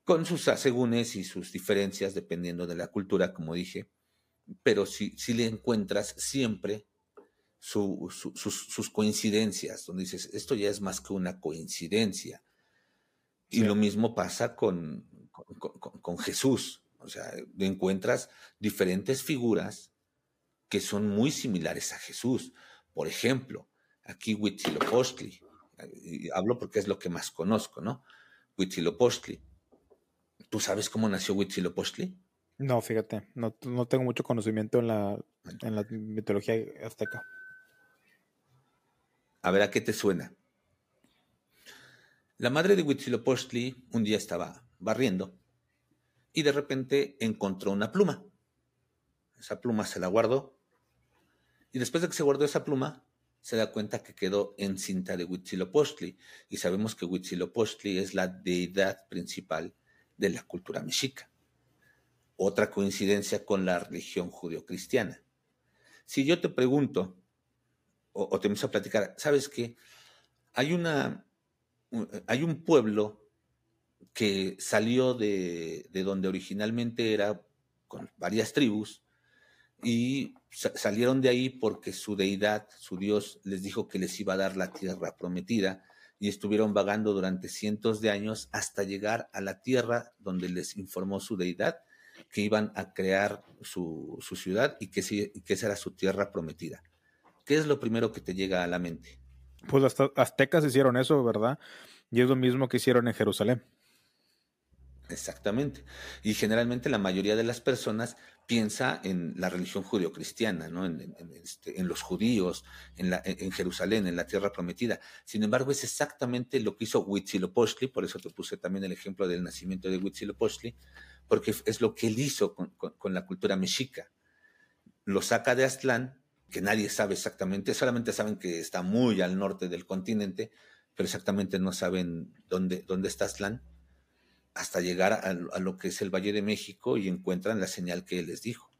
con sus asegúnes y sus diferencias dependiendo de la cultura, como dije pero si, si le encuentras siempre sus, coincidencias, donde dices, esto ya es más que una coincidencia. Y lo mismo pasa con, con, Jesús. O sea, encuentras diferentes figuras que son muy similares a Jesús. Por ejemplo, aquí Huitzilopochtli. Hablo porque es lo que más conozco, ¿no? Huitzilopochtli. ¿Tú sabes cómo nació Huitzilopochtli? No, fíjate, no, tengo mucho conocimiento en la, en la mitología azteca. A ver, ¿a qué te suena? La madre de Huitzilopochtli un día estaba barriendo y de repente encontró una pluma. Esa pluma se la guardó y después de que se guardó esa pluma, se da cuenta que quedó en cinta de Huitzilopochtli y sabemos que Huitzilopochtli es la deidad principal de la cultura mexica otra coincidencia con la religión judio-cristiana. Si yo te pregunto, o, te empiezo a platicar, ¿sabes qué? Hay, una, hay un pueblo que salió de, de donde originalmente era con varias tribus y salieron de ahí porque su deidad, su Dios, les dijo que les iba a dar la tierra prometida y estuvieron vagando durante cientos de años hasta llegar a la tierra donde les informó su deidad que iban a crear su, ciudad y que, que esa era su tierra prometida. ¿Qué es lo primero que te llega a la mente? Pues los aztecas hicieron eso, ¿verdad? Y es lo mismo que hicieron en Jerusalén. Exactamente. Y generalmente la mayoría de las personas piensa en la religión judio-cristiana, ¿no? En, este, los judíos, en, la, en, Jerusalén, en la tierra prometida. Sin embargo, es exactamente lo que hizo Huitzilopochtli, por eso te puse también el ejemplo del nacimiento de Huitzilopochtli, porque es lo que él hizo con, con la cultura mexica. Lo saca de Aztlán, que nadie sabe exactamente, solamente saben que está muy al norte del continente, pero exactamente no saben dónde, dónde está Aztlán hasta llegar a, lo que es el Valle de México y encuentran la señal que él les dijo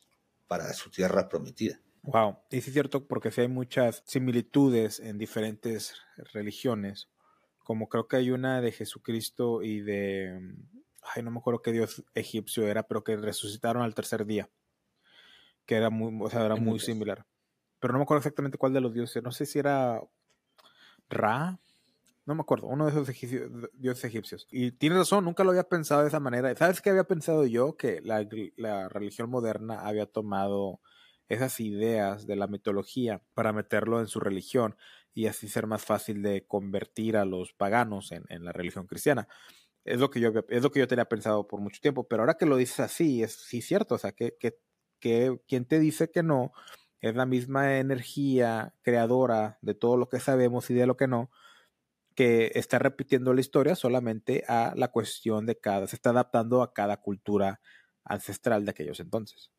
para su tierra prometida. Wow, y sí es cierto porque sí hay muchas similitudes en diferentes religiones, como creo que hay una de Jesucristo y de, ay, no me acuerdo qué dios egipcio era, pero que resucitaron al tercer día, que era muy, o sea, era muy similar. Pero no me acuerdo exactamente cuál de los dioses, no sé si era Ra, no me acuerdo, uno de esos dioses egipcios. Y tienes razón, nunca lo había pensado de esa manera. ¿Sabes qué había pensado yo? Que la, religión moderna había tomado esas ideas de la mitología para meterlo en su religión y así ser más fácil de convertir a los paganos en, en la religión cristiana. Es lo, que yo, es lo que yo tenía pensado por mucho tiempo, pero ahora que lo dices así, es sí cierto, o sea, que, que, que quien te dice que no es la misma energía creadora de todo lo que sabemos y de lo que no, que está repitiendo la historia solamente a la cuestión de cada, se está adaptando a cada cultura ancestral de aquellos entonces.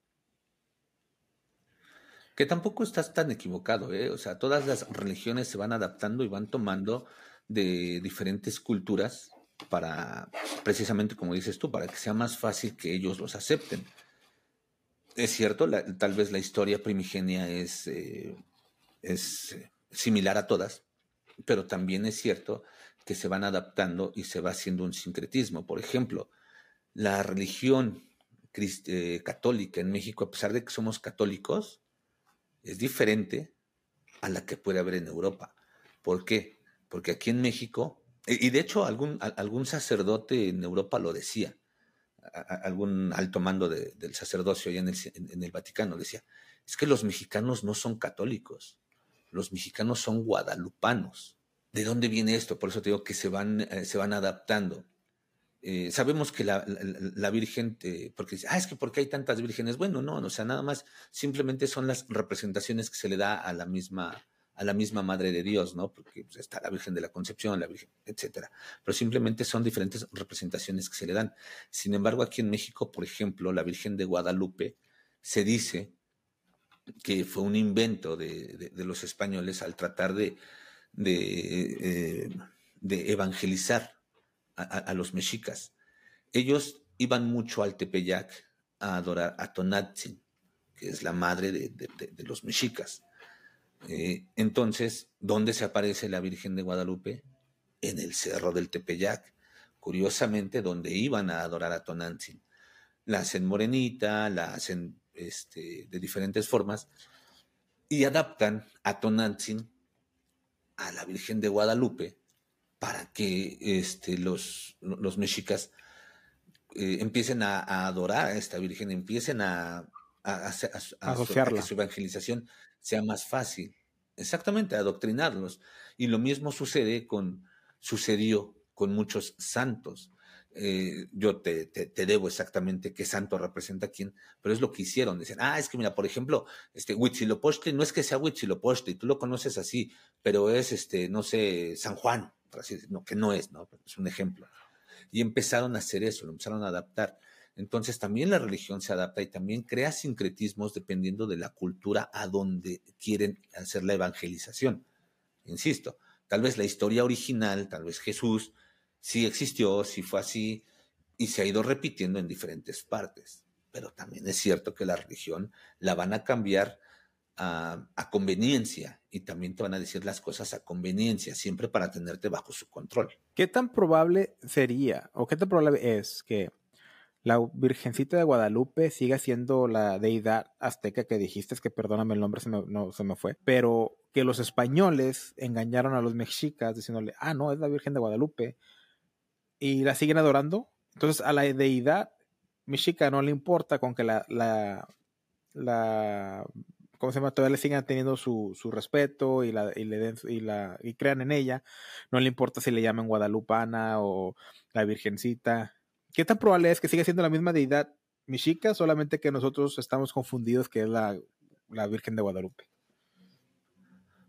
Que tampoco estás tan equivocado, ¿eh? O sea, todas las religiones se van adaptando y van tomando de diferentes culturas para, precisamente como dices tú, para que sea más fácil que ellos los acepten. Es cierto, tal vez la historia primigenia es, eh, es similar a todas, pero también es cierto que se van adaptando y se va haciendo un sincretismo. Por ejemplo, la religión eh, católica en México, a pesar de que somos católicos, es diferente a la que puede haber en Europa. ¿Por qué? Porque aquí en México, y de hecho algún, algún sacerdote en Europa lo decía, algún alto mando del sacerdocio allá en el, en el Vaticano decía, es que los mexicanos no son católicos, los mexicanos son guadalupanos. ¿De dónde viene esto? Por eso te digo que se van, eh, se van adaptando. Eh, sabemos que la, Virgen, porque ah, es que ¿por qué hay tantas vírgenes? Bueno, no, o sea, nada más simplemente son las representaciones que se le da a la misma, a la misma Madre de Dios, ¿no? Porque pues, está la Virgen de la Concepción, la Virgen, etcétera. Pero simplemente son diferentes representaciones que se le dan. Sin embargo, aquí en México, por ejemplo, la Virgen de Guadalupe se dice que fue un invento de, los españoles al tratar de, de, eh, evangelizar a, los mexicas. Ellos iban mucho al Tepeyac a adorar a Tonatzin, que es la madre de, los mexicas. Eh, entonces, ¿dónde se aparece la Virgen de Guadalupe? En el cerro del Tepeyac, curiosamente, donde iban a adorar a Tonantzin. La hacen morenita, la hacen este, de diferentes formas, y adaptan a Tonantzin a la Virgen de Guadalupe para que este, los, los mexicas eh, empiecen a, adorar a esta Virgen, empiecen a, a, que su evangelización sea más fácil. Exactamente, adoctrinarlos. Y lo mismo sucede con, sucedió con muchos santos. Eh, yo te, te, debo exactamente qué santo representa a quién, pero es lo que hicieron. Dicen, ah, es que mira, por ejemplo, este Huitzilopochtli no es que sea Huitzilopochtli, tú lo conoces así, pero es, este, no sé, San Juan, no, que no es, ¿no? Es un ejemplo. Y empezaron a hacer eso, lo empezaron a adaptar. Entonces también la religión se adapta y también crea sincretismos dependiendo de la cultura a donde quieren hacer la evangelización. Insisto, tal vez la historia original, tal vez Jesús, sí existió, sí fue así y se ha ido repitiendo en diferentes partes. Pero también es cierto que la religión la van a cambiar a, conveniencia y también te van a decir las cosas a conveniencia, siempre para tenerte bajo su control. ¿Qué tan probable sería o qué tan probable es que la Virgencita de Guadalupe siga siendo la deidad azteca que dijiste, es que perdóname el nombre, se me, no, se me fue, pero que los españoles engañaron a los mexicas diciéndole, ah, no, es la Virgen de Guadalupe, y la siguen adorando. Entonces a la deidad mexica no le importa con que la, la, la ¿cómo se llama? Todavía le sigan teniendo su, su respeto y, la, y, le den, y, la, y crean en ella. No le importa si le llaman Guadalupana o la Virgencita ¿Qué tan probable es que siga siendo la misma deidad mexica, solamente que nosotros estamos confundidos que es la, Virgen de Guadalupe?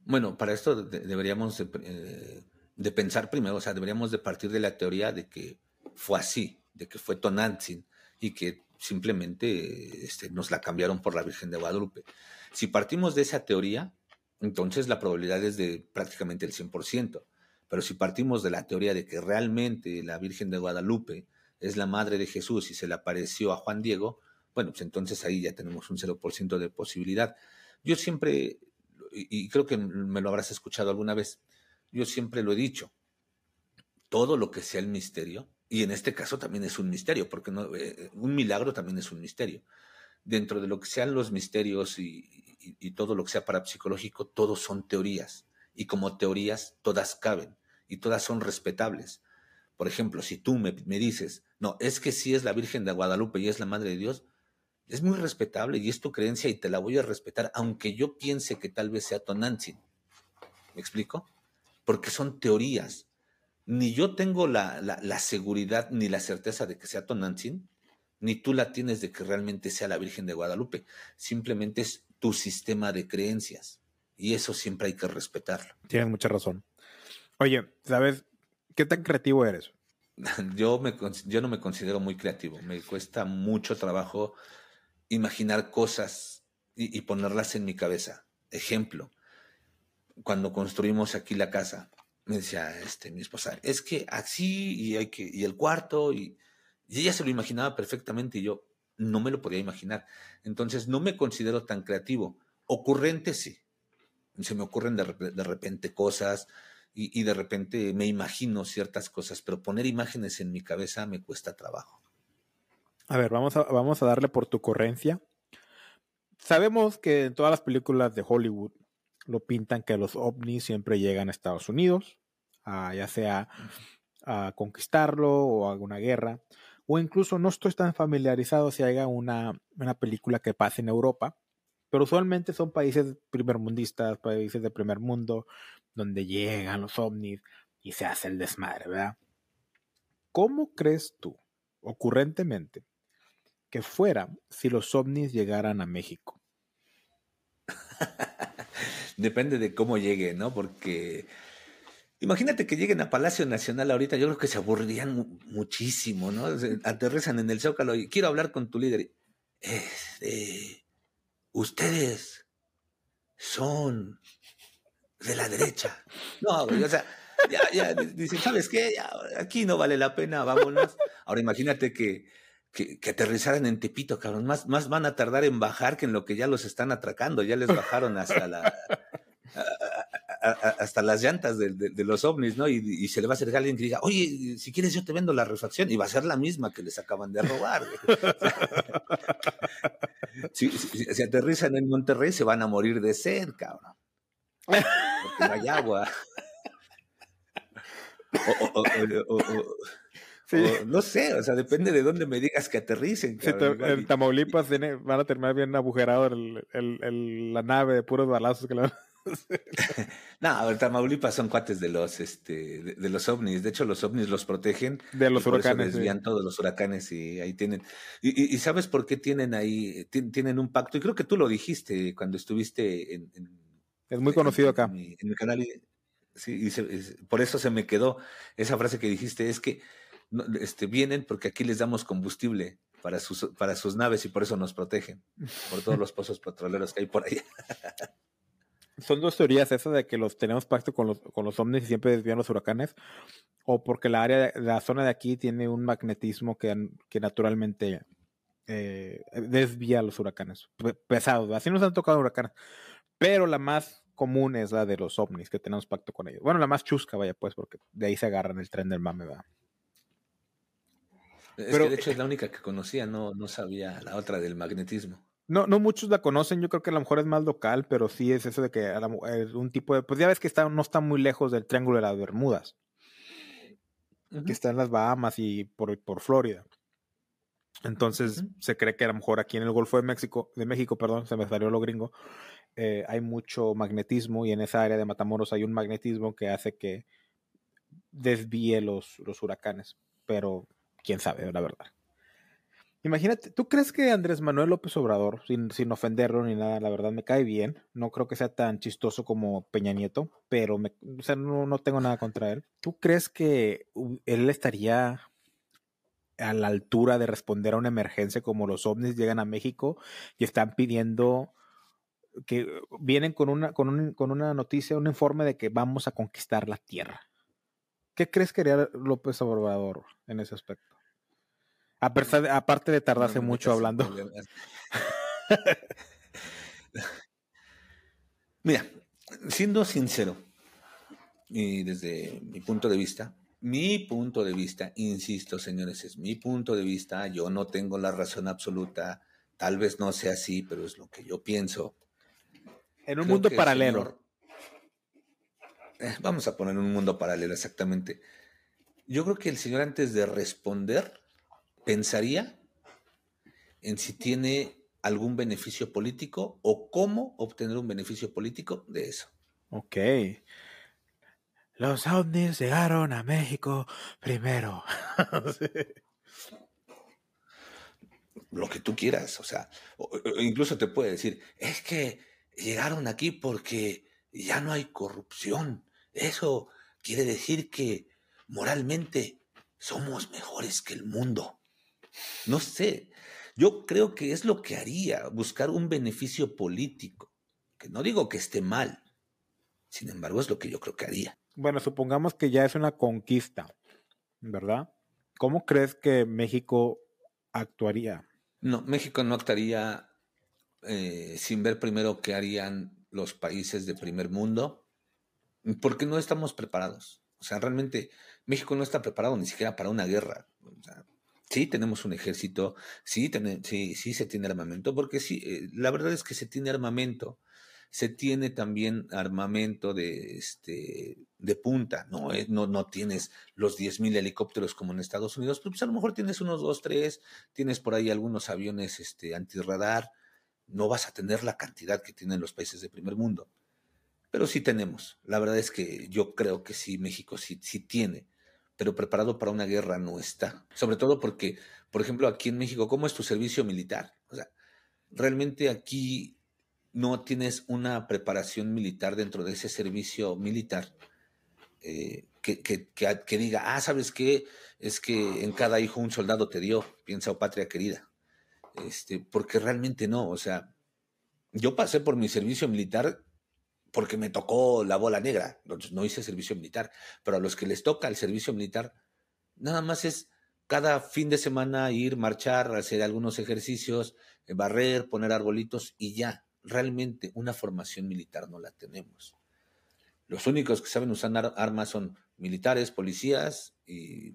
Bueno, para esto deberíamos eh, de, pensar primero, o sea, deberíamos de partir de la teoría de que fue así, de que fue Tonantzin y que simplemente este, nos la cambiaron por la Virgen de Guadalupe. Si partimos de esa teoría, entonces la probabilidad es de prácticamente el 100%. Pero si partimos de la teoría de que realmente la Virgen de Guadalupe es la madre de Jesús y se le apareció a Juan Diego, bueno, pues entonces ahí ya tenemos un 0% de posibilidad. Yo siempre, y creo que me lo habrás escuchado alguna vez, yo siempre lo he dicho, todo lo que sea el misterio, y en este caso también es un misterio, porque no, eh, un milagro también es un misterio. Dentro de lo que sean los misterios y, todo lo que sea parapsicológico, todos son teorías. Y como teorías, todas caben y todas son respetables. Por ejemplo, si tú me, dices, no, es que sí es la Virgen de Guadalupe y es la Madre de Dios, es muy respetable y es tu creencia y te la voy a respetar, aunque yo piense que tal vez sea Tonantzin. ¿Me explico? Porque son teorías. Ni yo tengo la, la, seguridad ni la certeza de que sea Tonantzin, ni tú la tienes de que realmente sea la Virgen de Guadalupe. Simplemente es tu sistema de creencias. Y eso siempre hay que respetarlo. Tienes mucha razón. Oye, ¿sabes? ¿Qué tan creativo eres? Yo, me, yo no me considero muy creativo. Me cuesta mucho trabajo imaginar cosas y, ponerlas en mi cabeza. Ejemplo, cuando construimos aquí la casa, me decía este, mi esposa, es que así y, hay que, y el cuarto, y, ella se lo imaginaba perfectamente y yo no me lo podía imaginar. Entonces no me considero tan creativo. Ocurrente sí. Se me ocurren de, repente cosas, y, de repente me imagino ciertas cosas, pero poner imágenes en mi cabeza me cuesta trabajo. A ver, vamos a, vamos a darle por tu ocurrencia. Sabemos que en todas las películas de Hollywood lo pintan que los ovnis siempre llegan a Estados Unidos, ya sea a conquistarlo o a alguna guerra, o incluso no estoy tan familiarizado si haya una, una película que pase en Europa, pero usualmente son países primermundistas, países de primer mundo, donde llegan los ovnis y se hace el desmadre, ¿verdad? ¿Cómo crees tú, ocurrentemente, que fuera si los ovnis llegaran a México? Depende de cómo llegue, ¿no? Porque imagínate que lleguen a Palacio Nacional ahorita, yo creo que se aburrirían muchísimo, ¿no? Aterrizan en el Zócalo y quiero hablar con tu líder. Este, ustedes son de la derecha. No, güey, o sea, ya, ya, dicen, ¿sabes qué? aquí no vale la pena, vámonos. Ahora imagínate que, que, aterrizaran en Tepito, cabrón. Más, más van a tardar en bajar que en lo que ya los están atracando. Ya les bajaron hasta la... hasta las llantas de, los ovnis, ¿no? Y, se le va a acercar alguien que diga, oye, si quieres yo te vendo la refacción, y va a ser la misma que les acaban de robar. si, si, aterrizan en Monterrey, se van a morir de sed, cabrón. Porque no hay agua. no sé, o sea, depende de dónde me digas que aterricen. en Tamaulipas van a terminar bien agujerado la nave de puros balazos que le van no, en Tamaulipas son cuates de los, este, de, los ovnis. De hecho, los ovnis los protegen. De los huracanes. desvían todos los huracanes y ahí tienen. Y, sabes por qué tienen ahí, tienen un pacto. Y creo que tú lo dijiste cuando estuviste en. es muy conocido acá. En mi, canal. Y, sí, por eso se me quedó esa frase que dijiste. Es que este, vienen porque aquí les damos combustible para sus, para sus naves y por eso nos protegen. Por todos los pozos petroleros que hay por allá. Son dos teorías esas de que los tenemos pacto con los, con los ovnis y siempre desvían los huracanes, o porque la área, la zona de aquí tiene un magnetismo que, que naturalmente eh, desvía los huracanes pesados. Así nos han tocado huracanes, pero la más común es la de los ovnis, que tenemos pacto con ellos. Bueno, la más chusca, vaya, pues, porque de ahí se agarran el tren del mame, ¿verdad? pero, de hecho es la única que conocía, no, no sabía la otra del magnetismo. No, no muchos la conocen, yo creo que a lo mejor es más local, pero sí es eso de que a un tipo de, pues ya ves que está, no está muy lejos del Triángulo de las Bermudas, que está en las Bahamas y por, por Florida. Entonces se cree que a lo mejor aquí en el Golfo de México, de México, perdón, se me salió lo gringo, eh, hay mucho magnetismo y en esa área de Matamoros hay un magnetismo que hace que desvíe los, los huracanes, pero quién sabe, la verdad. Imagínate, ¿tú crees que Andrés Manuel López Obrador, sin, sin, ofenderlo ni nada, la verdad me cae bien? No creo que sea tan chistoso como Peña Nieto, pero me, o sea, no, no tengo nada contra él. ¿Tú crees que él estaría a la altura de responder a una emergencia como los ovnis llegan a México y están pidiendo que vienen con una, con, un, con una noticia, un informe de que vamos a conquistar la tierra? ¿Qué crees que haría López Obrador en ese aspecto? Aparte de tardarse mucho hablando. Mira, siendo sincero, y desde mi punto de vista, mi punto de vista, insisto, señores, es mi punto de vista, yo no tengo la razón absoluta, tal vez no sea así, pero es lo que yo pienso. En un mundo paralelo. Eh, vamos a poner un mundo paralelo, exactamente. Yo creo que el señor antes de responder pensaría en si tiene algún beneficio político o cómo obtener un beneficio político de eso. Ok. Los ovnis llegaron a México primero. Lo que tú quieras, o sea, incluso te puede decir, es que llegaron aquí porque ya no hay corrupción. Eso quiere decir que moralmente somos mejores que el mundo. No sé, yo creo que es lo que haría, buscar un beneficio político, que no digo que esté mal, sin embargo es lo que yo creo que haría. Bueno, supongamos que ya es una conquista, ¿verdad? ¿Cómo crees que México actuaría? No, México no actuaría eh, sin ver primero qué harían los países de primer mundo, porque no estamos preparados. O sea, realmente México no está preparado ni siquiera para una guerra. O sea, Sí, tenemos un ejército, sí, sí, sí se tiene armamento, porque sí, eh, la verdad es que se tiene armamento, se tiene también armamento de, este, de punta, ¿no? Eh, no, no tienes los 10.000 helicópteros como en Estados Unidos, pero pues a lo mejor tienes unos dos, tres, tienes por ahí algunos aviones este, antirradar, no vas a tener la cantidad que tienen los países de primer mundo, pero sí tenemos. La verdad es que yo creo que sí, México sí, sí tiene pero preparado para una guerra no está. Sobre todo porque, por ejemplo, aquí en México, ¿cómo es tu servicio militar? O sea, realmente aquí no tienes una preparación militar dentro de ese servicio militar eh, que, que, que, diga, ah, ¿sabes qué? Es que en cada hijo un soldado te dio, piensa, oh, patria querida. Este, porque realmente no, o sea, yo pasé por mi servicio militar porque me tocó la bola negra. No hice servicio militar, pero a los que les toca el servicio militar, nada más es cada fin de semana ir, marchar, hacer algunos ejercicios, eh, barrer, poner arbolitos y ya. Realmente una formación militar no la tenemos. Los únicos que saben usar armas son militares, policías y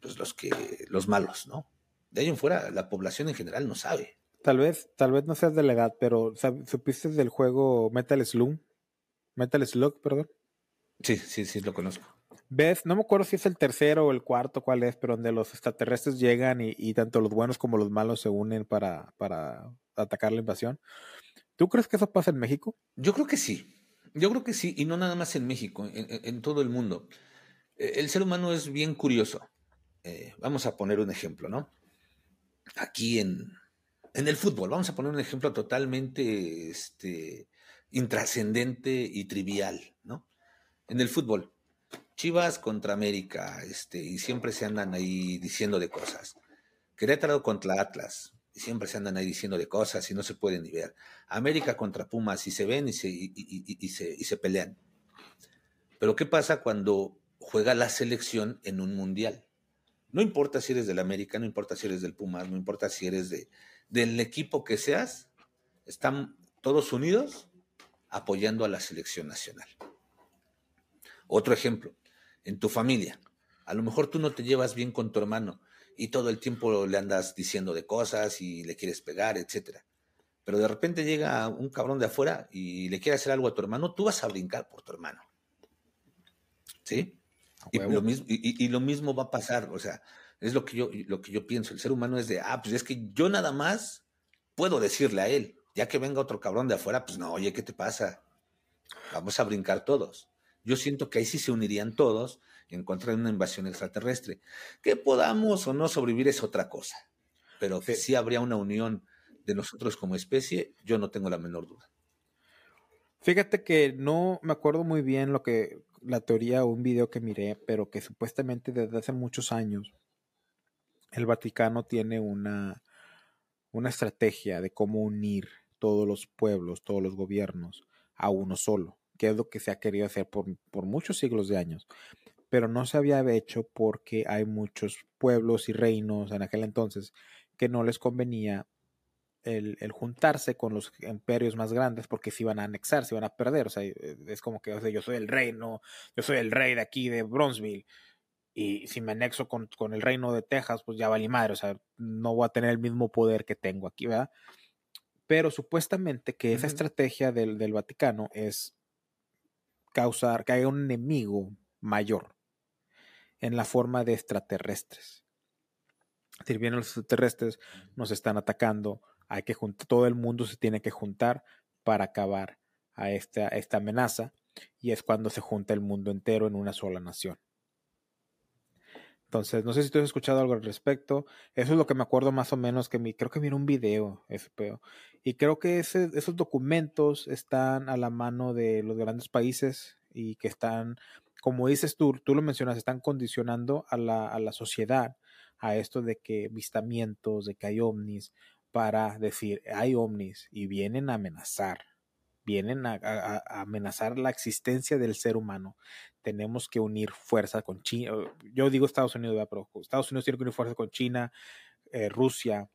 pues los que los malos, ¿no? De ahí en fuera la población en general no sabe. Tal vez, tal vez no seas de la edad, pero ¿supiste del juego Metal Slug? Metal Slug, perdón. Sí, sí, sí, lo conozco. ¿Ves? No me acuerdo si es el tercero o el cuarto, cuál es, pero donde los extraterrestres llegan y, tanto los buenos como los malos se unen para, para atacar la invasión. ¿Tú crees que eso pasa en México? Yo creo que sí. Yo creo que sí, y no nada más en México, en, todo el mundo. Eh, el ser humano es bien curioso. Eh, vamos a poner un ejemplo, ¿no? Aquí en, en el fútbol, vamos a poner un ejemplo totalmente este, intrascendente y trivial, ¿no? En el fútbol, Chivas contra América, este, y siempre se andan ahí diciendo de cosas. Querétaro contra Atlas, y siempre se andan ahí diciendo de cosas y no se pueden ni ver. América contra Pumas, y se ven y se, y, se, y se pelean. Pero ¿qué pasa cuando juega la selección en un mundial? No importa si eres del América, no importa si eres del Pumas, no importa si eres de, del equipo que seas, están todos unidos apoyando a la selección nacional. Otro ejemplo, en tu familia. A lo mejor tú no te llevas bien con tu hermano y todo el tiempo le andas diciendo de cosas y le quieres pegar, etcétera. Pero de repente llega un cabrón de afuera y le quiere hacer algo a tu hermano, tú vas a brincar por tu hermano. ¿Sí? Y lo, mismo, y, lo, mismo, va a pasar, o sea, es lo que, yo, lo que yo pienso. El ser humano es de, ah, pues es que yo nada más puedo decirle a él, ya que venga otro cabrón de afuera, pues no, oye, ¿qué te pasa? Vamos a brincar todos yo siento que ahí sí se unirían todos en contra de una invasión extraterrestre. Que podamos o no sobrevivir es otra cosa, pero que sí habría una unión de nosotros como especie, yo no tengo la menor duda. Fíjate que no me acuerdo muy bien lo que la teoría o un video que miré, pero que supuestamente desde hace muchos años el Vaticano tiene una, una estrategia de cómo unir todos los pueblos, todos los gobiernos a uno solo que es lo que se ha querido hacer por, muchos siglos de años, pero no se había hecho porque hay muchos pueblos y reinos en aquel entonces que no les convenía el, juntarse con los imperios más grandes porque se iban a anexar, se iban a perder. O sea, eh, es como que yo soy el reino, yo soy el rey de aquí de Bronzeville. Y si me anexo con, el reino de Texas, pues ya vale madre. O sea, no voy a tener el mismo poder que tengo aquí, ¿verdad? Pero supuestamente que esa estrategia del, del Vaticano es causar que haya un enemigo mayor en la forma de extraterrestres. Si bien los extraterrestres nos están atacando, hay que juntar, todo el mundo se tiene que juntar para acabar a esta, esta amenaza y es cuando se junta el mundo entero en una sola nación. Entonces, no sé si tú has escuchado algo al respecto. Eso es lo que me acuerdo más o menos, que mi, creo que mira un video, ese. Y creo que esos documentos están a la mano de los grandes países y que están, como dices tú, tú lo mencionas, están condicionando a la, a la sociedad a esto de que vistamientos, de que hay ovnis, para decir, hay ovnis y vienen a amenazar, vienen a, amenazar la existencia del ser humano. Tenemos que unir fuerza con China. Yo digo Estados Unidos, pero Estados Unidos tiene que unir fuerza con China, eh, Rusia,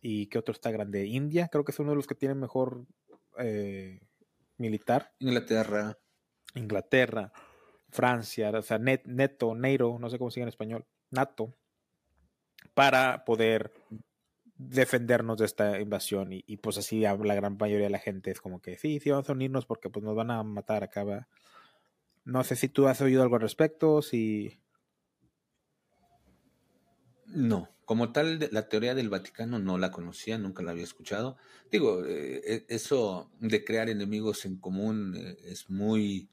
¿Y qué otro está grande? India, creo que es uno de los que tiene mejor eh, militar. Inglaterra. Inglaterra, Francia, o sea, net, neto, NATO, no sé cómo sigue en español, NATO, para poder defendernos de esta invasión y, pues así la gran mayoría de la gente es como que sí, sí vamos a unirnos porque pues nos van a matar acá. No sé si tú has oído algo al respecto, si... No. Como tal, la teoría del Vaticano no la conocía, nunca la había escuchado. Digo, eh, e, eso de crear enemigos en común eh, es muy,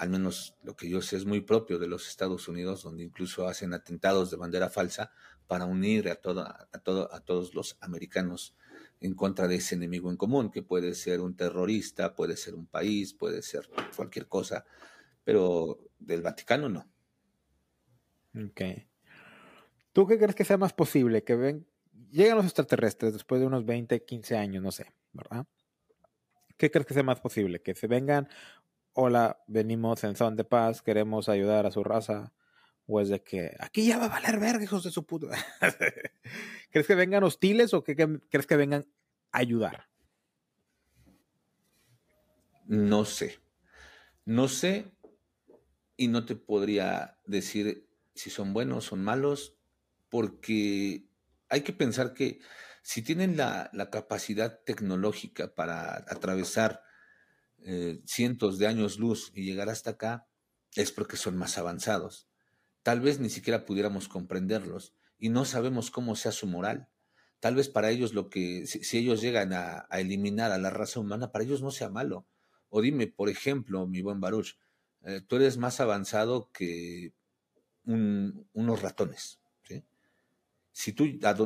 al menos lo que yo sé, es muy propio de los Estados Unidos, donde incluso hacen atentados de bandera falsa para unir a, a, todo, a todos los americanos en contra de ese enemigo en común, que puede ser un terrorista, puede ser un país, puede ser cualquier cosa, pero del Vaticano no. Okay. ¿Tú qué crees que sea más posible? Que ven, lleguen los extraterrestres después de unos 20, 15 años, no sé, ¿verdad? ¿Qué crees que sea más posible? ¿Que se vengan, hola, venimos en son de paz, queremos ayudar a su raza? ¿O es de que aquí ya va a valer verga, hijos de su puta? ¿Crees que vengan hostiles o que, crees que vengan a ayudar? No sé. No sé y no te podría decir si son buenos o son malos, porque hay que pensar que si tienen la, capacidad tecnológica para atravesar eh, cientos de años luz y llegar hasta acá, es porque son más avanzados. Tal vez ni siquiera pudiéramos comprenderlos y no sabemos cómo sea su moral. Tal vez para ellos lo que, si, ellos llegan a, eliminar a la raza humana, para ellos no sea malo. O dime, por ejemplo, mi buen Baruch, eh, tú eres más avanzado que unos ratones. Si, tú,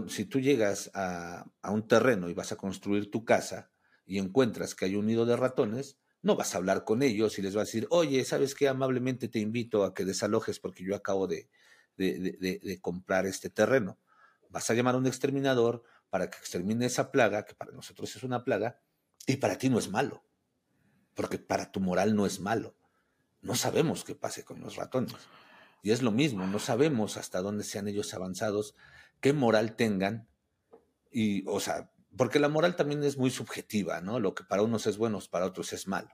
si tú llegas a, a un terreno y vas a construir tu casa y encuentras que hay un nido de ratones, no vas a hablar con ellos y les vas a decir, oye, ¿sabes qué? Amablemente te invito a que desalojes porque yo acabo de, de, comprar este terreno. Vas a llamar a un exterminador para que extermine esa plaga, que para nosotros es una plaga, y para ti no es malo, porque para tu moral no es malo. No sabemos qué pase con los ratones. Y es lo mismo, no sabemos hasta dónde sean ellos avanzados, qué moral tengan, y, o sea, porque la moral también es muy subjetiva, ¿no? Lo que para unos es bueno, para otros es malo.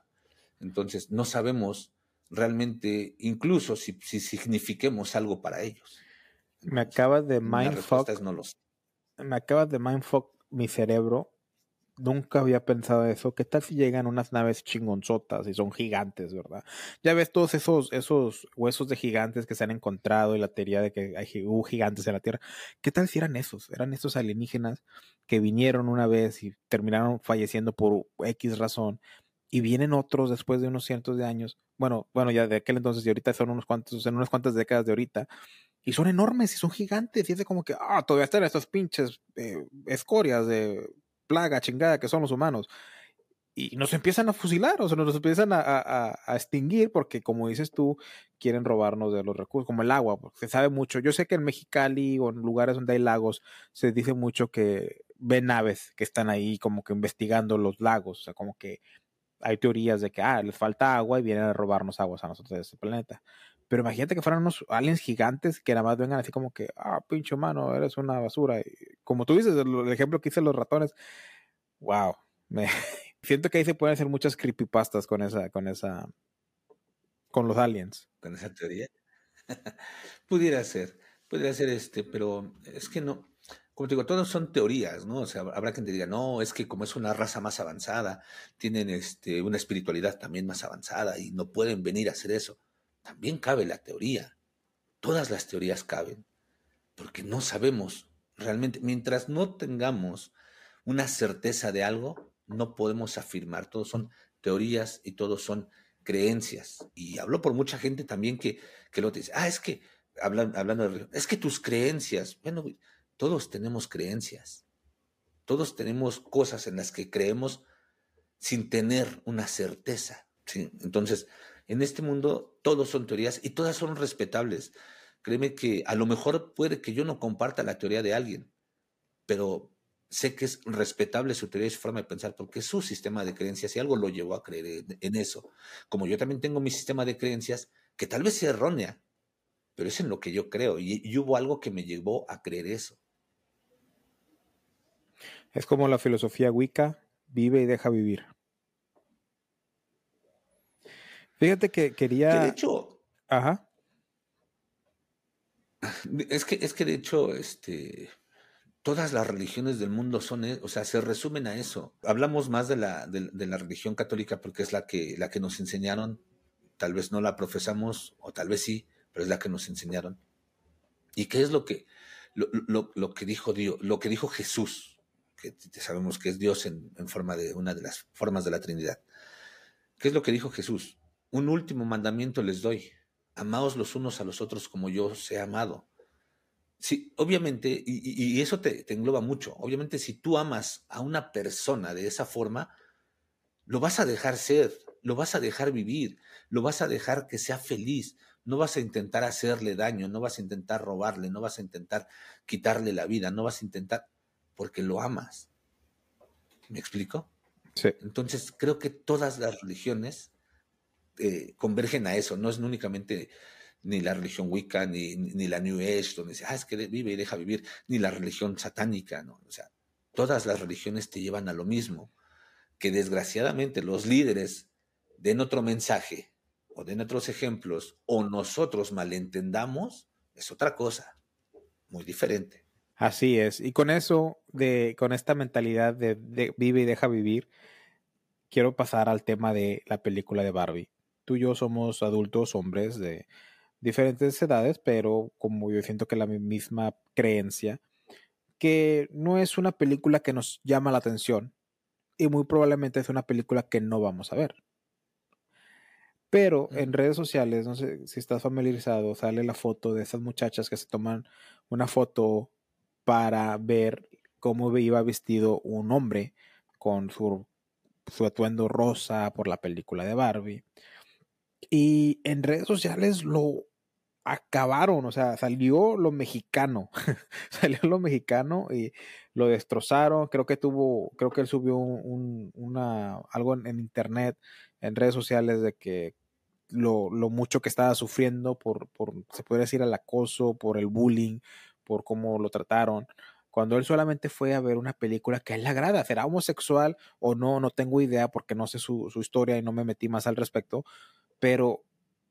Entonces, no sabemos realmente, incluso si, signifiquemos algo para ellos. me acabas de mindfuck. No Me acabas de mindfuck mi cerebro Nunca había pensado eso. ¿Qué tal si llegan unas naves chingonzotas y son gigantes, verdad? Ya ves todos esos, esos huesos de gigantes que se han encontrado y la teoría de que hay hubo gigantes en la Tierra. ¿Qué tal si eran esos? Eran esos alienígenas que vinieron una vez y terminaron falleciendo por X razón. Y vienen otros después de unos cientos de años. Bueno, bueno, ya de aquel entonces y ahorita son unos cuantos, en unas cuantas décadas de ahorita. Y son enormes y son gigantes. Y es de como que, ah, todavía están estos pinches eh, escorias de plaga chingada que son los humanos. Y nos empiezan a fusilar, o sea, nos empiezan a, extinguir porque, como dices tú, quieren robarnos de los recursos, como el agua, porque se sabe mucho. Yo sé que en Mexicali o en lugares donde hay lagos se dice mucho que ven naves que están ahí como que investigando los lagos, o sea, como que hay teorías de que, ah, les falta agua y vienen a robarnos aguas a nosotros de este planeta. Pero imagínate que fueran unos aliens gigantes que nada más vengan así como que, ah, pinche humano, eres una basura. Y como tú dices, el, ejemplo que hice los ratones, wow. Me, siento que ahí se pueden hacer muchas creepypastas con esa, con esa, con los aliens. Con esa teoría. pudiera ser, pudiera ser este, pero es que no, como te digo, todos son teorías, ¿no? O sea, habrá quien te diga, no, es que como es una raza más avanzada, tienen este, una espiritualidad también más avanzada y no pueden venir a hacer eso. También cabe la teoría. Todas las teorías caben, porque no sabemos realmente, mientras no tengamos una certeza de algo, no podemos afirmar. Todos son teorías y todos son creencias. Y hablo por mucha gente también que, que lo dice, ah, es que, hablando, hablando de es que tus creencias, bueno, todos tenemos creencias. Todos tenemos cosas en las que creemos sin tener una certeza. Entonces, en este mundo todos son teorías y todas son respetables. Créeme que a lo mejor puede que yo no comparta la teoría de alguien, pero sé que es respetable su teoría y su forma de pensar porque es su sistema de creencias y algo lo llevó a creer en, eso. Como yo también tengo mi sistema de creencias que tal vez sea errónea, pero es en lo que yo creo y, y hubo algo que me llevó a creer eso. Es como la filosofía Wicca, vive y deja vivir. Fíjate que quería. Que de hecho. Ajá. Es que, es que de hecho, este. Todas las religiones del mundo son, e, o sea, se resumen a eso. Hablamos más de la, de, la religión católica porque es la que, la que nos enseñaron. Tal vez no la profesamos, o tal vez sí, pero es la que nos enseñaron. ¿Y qué es lo que, lo, lo, que dijo Dios, lo que dijo Jesús? Que sabemos que es Dios en, en forma de una de las formas de la Trinidad. ¿Qué es lo que dijo Jesús? Un último mandamiento les doy. Amaos los unos a los otros como yo os he amado. Sí, obviamente, y, eso te, te, engloba mucho. Obviamente, si tú amas a una persona de esa forma, lo vas a dejar ser, lo vas a dejar vivir, lo vas a dejar que sea feliz. No vas a intentar hacerle daño, no vas a intentar robarle, no vas a intentar quitarle la vida, no vas a intentar porque lo amas. ¿Me explico? Entonces, creo que todas las religiones eh, convergen a eso, no es únicamente ni la religión Wicca, ni, ni la New Age, donde dice, ah, es que vive y deja vivir, ni la religión satánica, ¿no? O sea, todas las religiones te llevan a lo mismo, que desgraciadamente los líderes den otro mensaje o den otros ejemplos o nosotros malentendamos, es otra cosa, muy diferente. Así es. Y con eso, de, con esta mentalidad de, de, vive y deja vivir, quiero pasar al tema de la película de Barbie. Tú y yo somos adultos, hombres de diferentes edades, pero como yo siento que la misma creencia, que no es una película que nos llama la atención y muy probablemente es una película que no vamos a ver. Pero en redes sociales, no sé si estás familiarizado, sale la foto de esas muchachas que se toman una foto para ver cómo iba vestido un hombre con su, su atuendo rosa por la película de Barbie. Y en redes sociales lo acabaron, o sea, salió lo mexicano, salió lo mexicano y lo destrozaron. Creo que tuvo, creo que él subió un, una, algo en, internet, en redes sociales de que lo, lo, mucho que estaba sufriendo por, por, se puede decir, el acoso, por el bullying, por cómo lo trataron. Cuando él solamente fue a ver una película que a él le agrada, será homosexual o no, no tengo idea porque no sé su, su historia y no me metí más al respecto, pero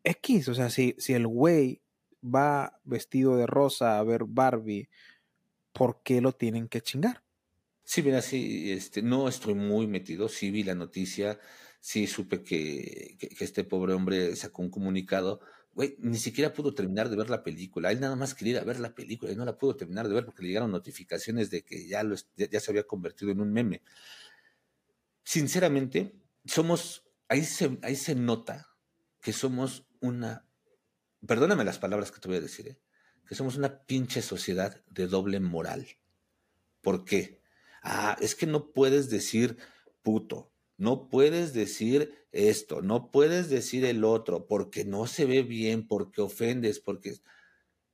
X, o sea, si, si el güey va vestido de rosa a ver Barbie, ¿por qué lo tienen que chingar? Sí, mira, sí, este, no estoy muy metido, sí vi la noticia, sí supe que, que este pobre hombre sacó un comunicado, Güey, ni siquiera pudo terminar de ver la película. Él nada más quería ver la película y no la pudo terminar de ver porque le llegaron notificaciones de que ya, lo, ya, se había convertido en un meme. Sinceramente, somos, ahí se, ahí se nota que somos una, perdóname las palabras que te voy a decir, ¿eh? que somos una pinche sociedad de doble moral. ¿Por qué? Ah, es que no puedes decir puto, no puedes decir esto, no puedes decir el otro, porque no se ve bien, porque ofendes, porque...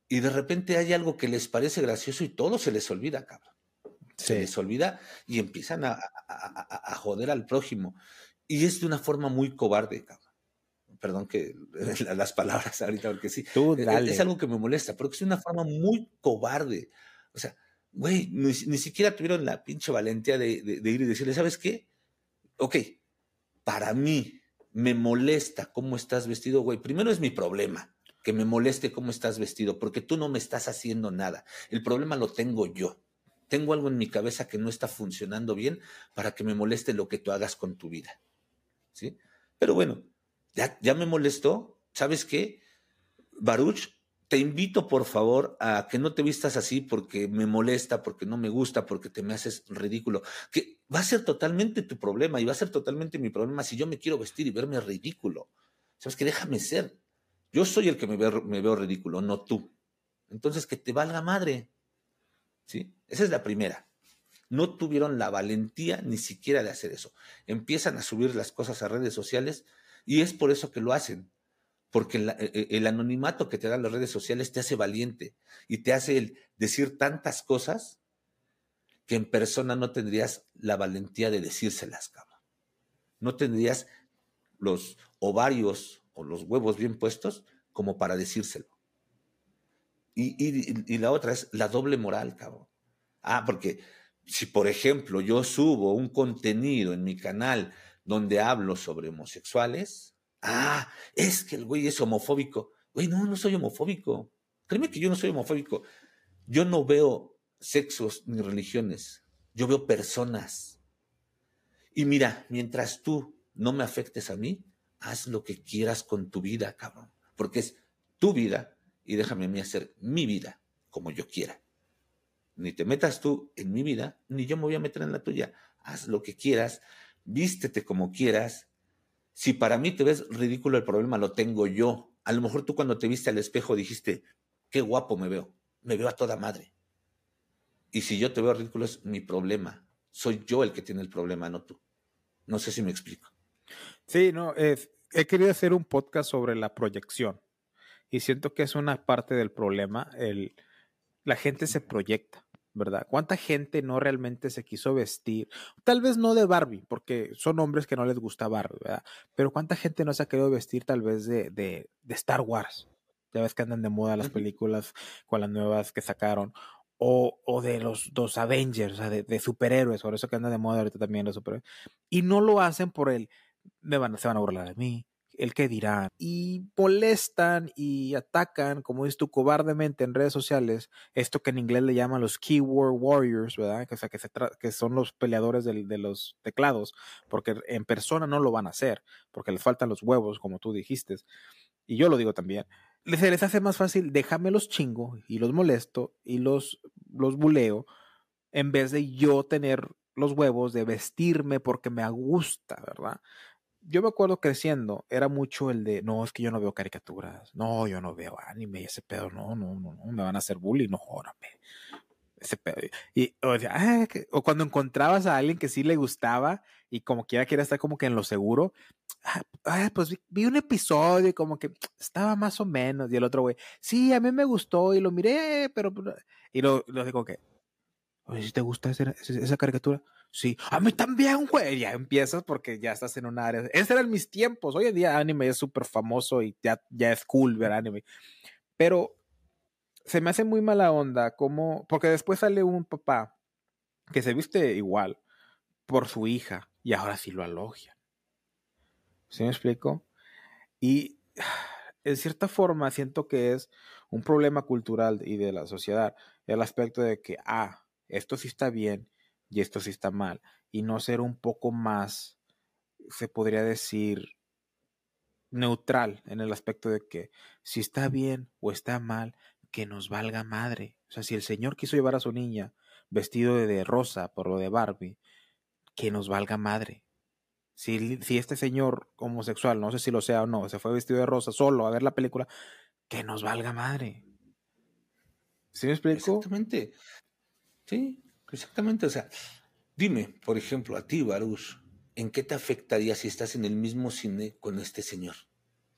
Y de repente hay algo que les parece gracioso y todo se les olvida, cabrón. Se les olvida y empiezan a, joder al prójimo. Y es de una forma muy cobarde, cabrón. Perdón que las palabras ahorita, porque sí. E, es, algo que me molesta, porque es una forma muy cobarde. O sea, güey, ni, siquiera tuvieron la pinche valentía de ir y decirle, ¿sabes qué? ok, para mí me molesta cómo estás vestido, güey. Primero es mi problema, que me moleste cómo estás vestido, porque tú no me estás haciendo nada. El problema lo tengo yo. Tengo algo en mi cabeza que no está funcionando bien para que me moleste lo que tú hagas con tu vida. ¿Sí? Pero bueno, ya, me molestó. ¿Sabes qué? Baruch te invito por favor a que no te vistas así porque me molesta, porque no me gusta, porque te me haces ridículo, que va a ser totalmente tu problema y va a ser totalmente mi problema si yo me quiero vestir y verme ridículo. Sabes que déjame ser. Yo soy el que me veo, me veo ridículo, no tú. Entonces que te valga madre. ¿Sí? Esa es la primera. No tuvieron la valentía ni siquiera de hacer eso. Empiezan a subir las cosas a redes sociales y es por eso que lo hacen porque e, e, el, anonimato que te dan las redes sociales te hace valiente y te hace decir tantas cosas que en persona no tendrías la valentía de decírselas, cabrón. No tendrías los ovarios o los huevos bien puestos como para decírselo. Y, y, la otra es la doble moral, cabrón. Ah, porque si por ejemplo yo subo un contenido en mi canal donde hablo sobre homosexuales, ah, es que el güey es homofóbico. Güey, no, no soy homofóbico. Créeme que yo no soy homofóbico. Yo no veo sexos ni religiones. Yo veo personas. Y mira, mientras tú no me afectes a mí, haz lo que quieras con tu vida, cabrón. Porque es tu vida y déjame a mí hacer mi vida como yo quiera. Ni te metas tú en mi vida, ni yo me voy a meter en la tuya. Haz lo que quieras, vístete como quieras, si para mí te ves ridículo el problema, lo tengo yo. A lo mejor tú cuando te viste al espejo dijiste, qué guapo me veo, me veo a toda madre. Y si yo te veo ridículo es mi problema. Soy yo el que tiene el problema, no tú. No sé si me explico. Sí, no, he querido hacer un podcast sobre la proyección y siento que es una parte del problema. La gente se proyecta. ¿Verdad? ¿Cuánta gente no realmente se quiso vestir? Tal vez no de Barbie, porque son hombres que no les gusta Barbie, ¿verdad? Pero ¿cuánta gente no se ha querido vestir tal vez de, de, de Star Wars? Ya ves que andan de moda las películas con las nuevas que sacaron. O, o de los dos Avengers, o sea, de, de, superhéroes, por eso que andan de moda ahorita también los superhéroes. Y no lo hacen por el, me van, se van a burlar de mí, el que dirán. Y molestan y atacan, como dices tú, cobardemente en redes sociales, esto que en inglés le llaman los keyword warriors, ¿verdad? Que, o sea, que, se que son los peleadores de, de los teclados, porque en persona no lo van a hacer, porque les faltan los huevos, como tú dijiste. Y yo lo digo también. Se les hace más fácil, déjame los chingo y los molesto y los, los buleo, en vez de yo tener los huevos de vestirme porque me gusta, ¿verdad? Yo me acuerdo creciendo, era mucho el de, no, es que yo no veo caricaturas, no, yo no veo anime, ese pedo, no, no, no, no, me van a hacer bullying, no, órame. Ese pedo. Y, o, sea, ah, o, cuando encontrabas a alguien que sí le gustaba y como quiera quiera estar como que en lo seguro, ah, ah pues vi, vi, un episodio y como que estaba más o menos. Y el otro güey, sí, a mí me gustó y lo miré, pero. Y lo, lo digo que, oye, si te gusta esa, esa caricatura, Sí, a mí también, güey. Ya empiezas porque ya estás en un área. Esos eran mis tiempos. Hoy en día anime es súper famoso y ya, ya es cool ver anime. Pero se me hace muy mala onda como, porque después sale un papá que se viste igual por su hija y ahora sí lo alogia. ¿Sí me explico? Y en cierta forma siento que es un problema cultural y de la sociedad, el aspecto de que, ah, esto sí está bien y esto sí está mal, y no ser un poco más, se podría decir, neutral en el aspecto de que si está bien o está mal, que nos valga madre. O sea, si el Señor quiso llevar a su niña vestido de rosa por lo de Barbie, que nos valga madre. Si, si este señor homosexual, no sé si lo sea o no, se fue vestido de rosa solo a ver la película, que nos valga madre. ¿Sí me explico? Exactamente. Sí, Exactamente, o sea, dime, por ejemplo, a ti, Baruch, ¿en qué te afectaría si estás en el mismo cine con este señor?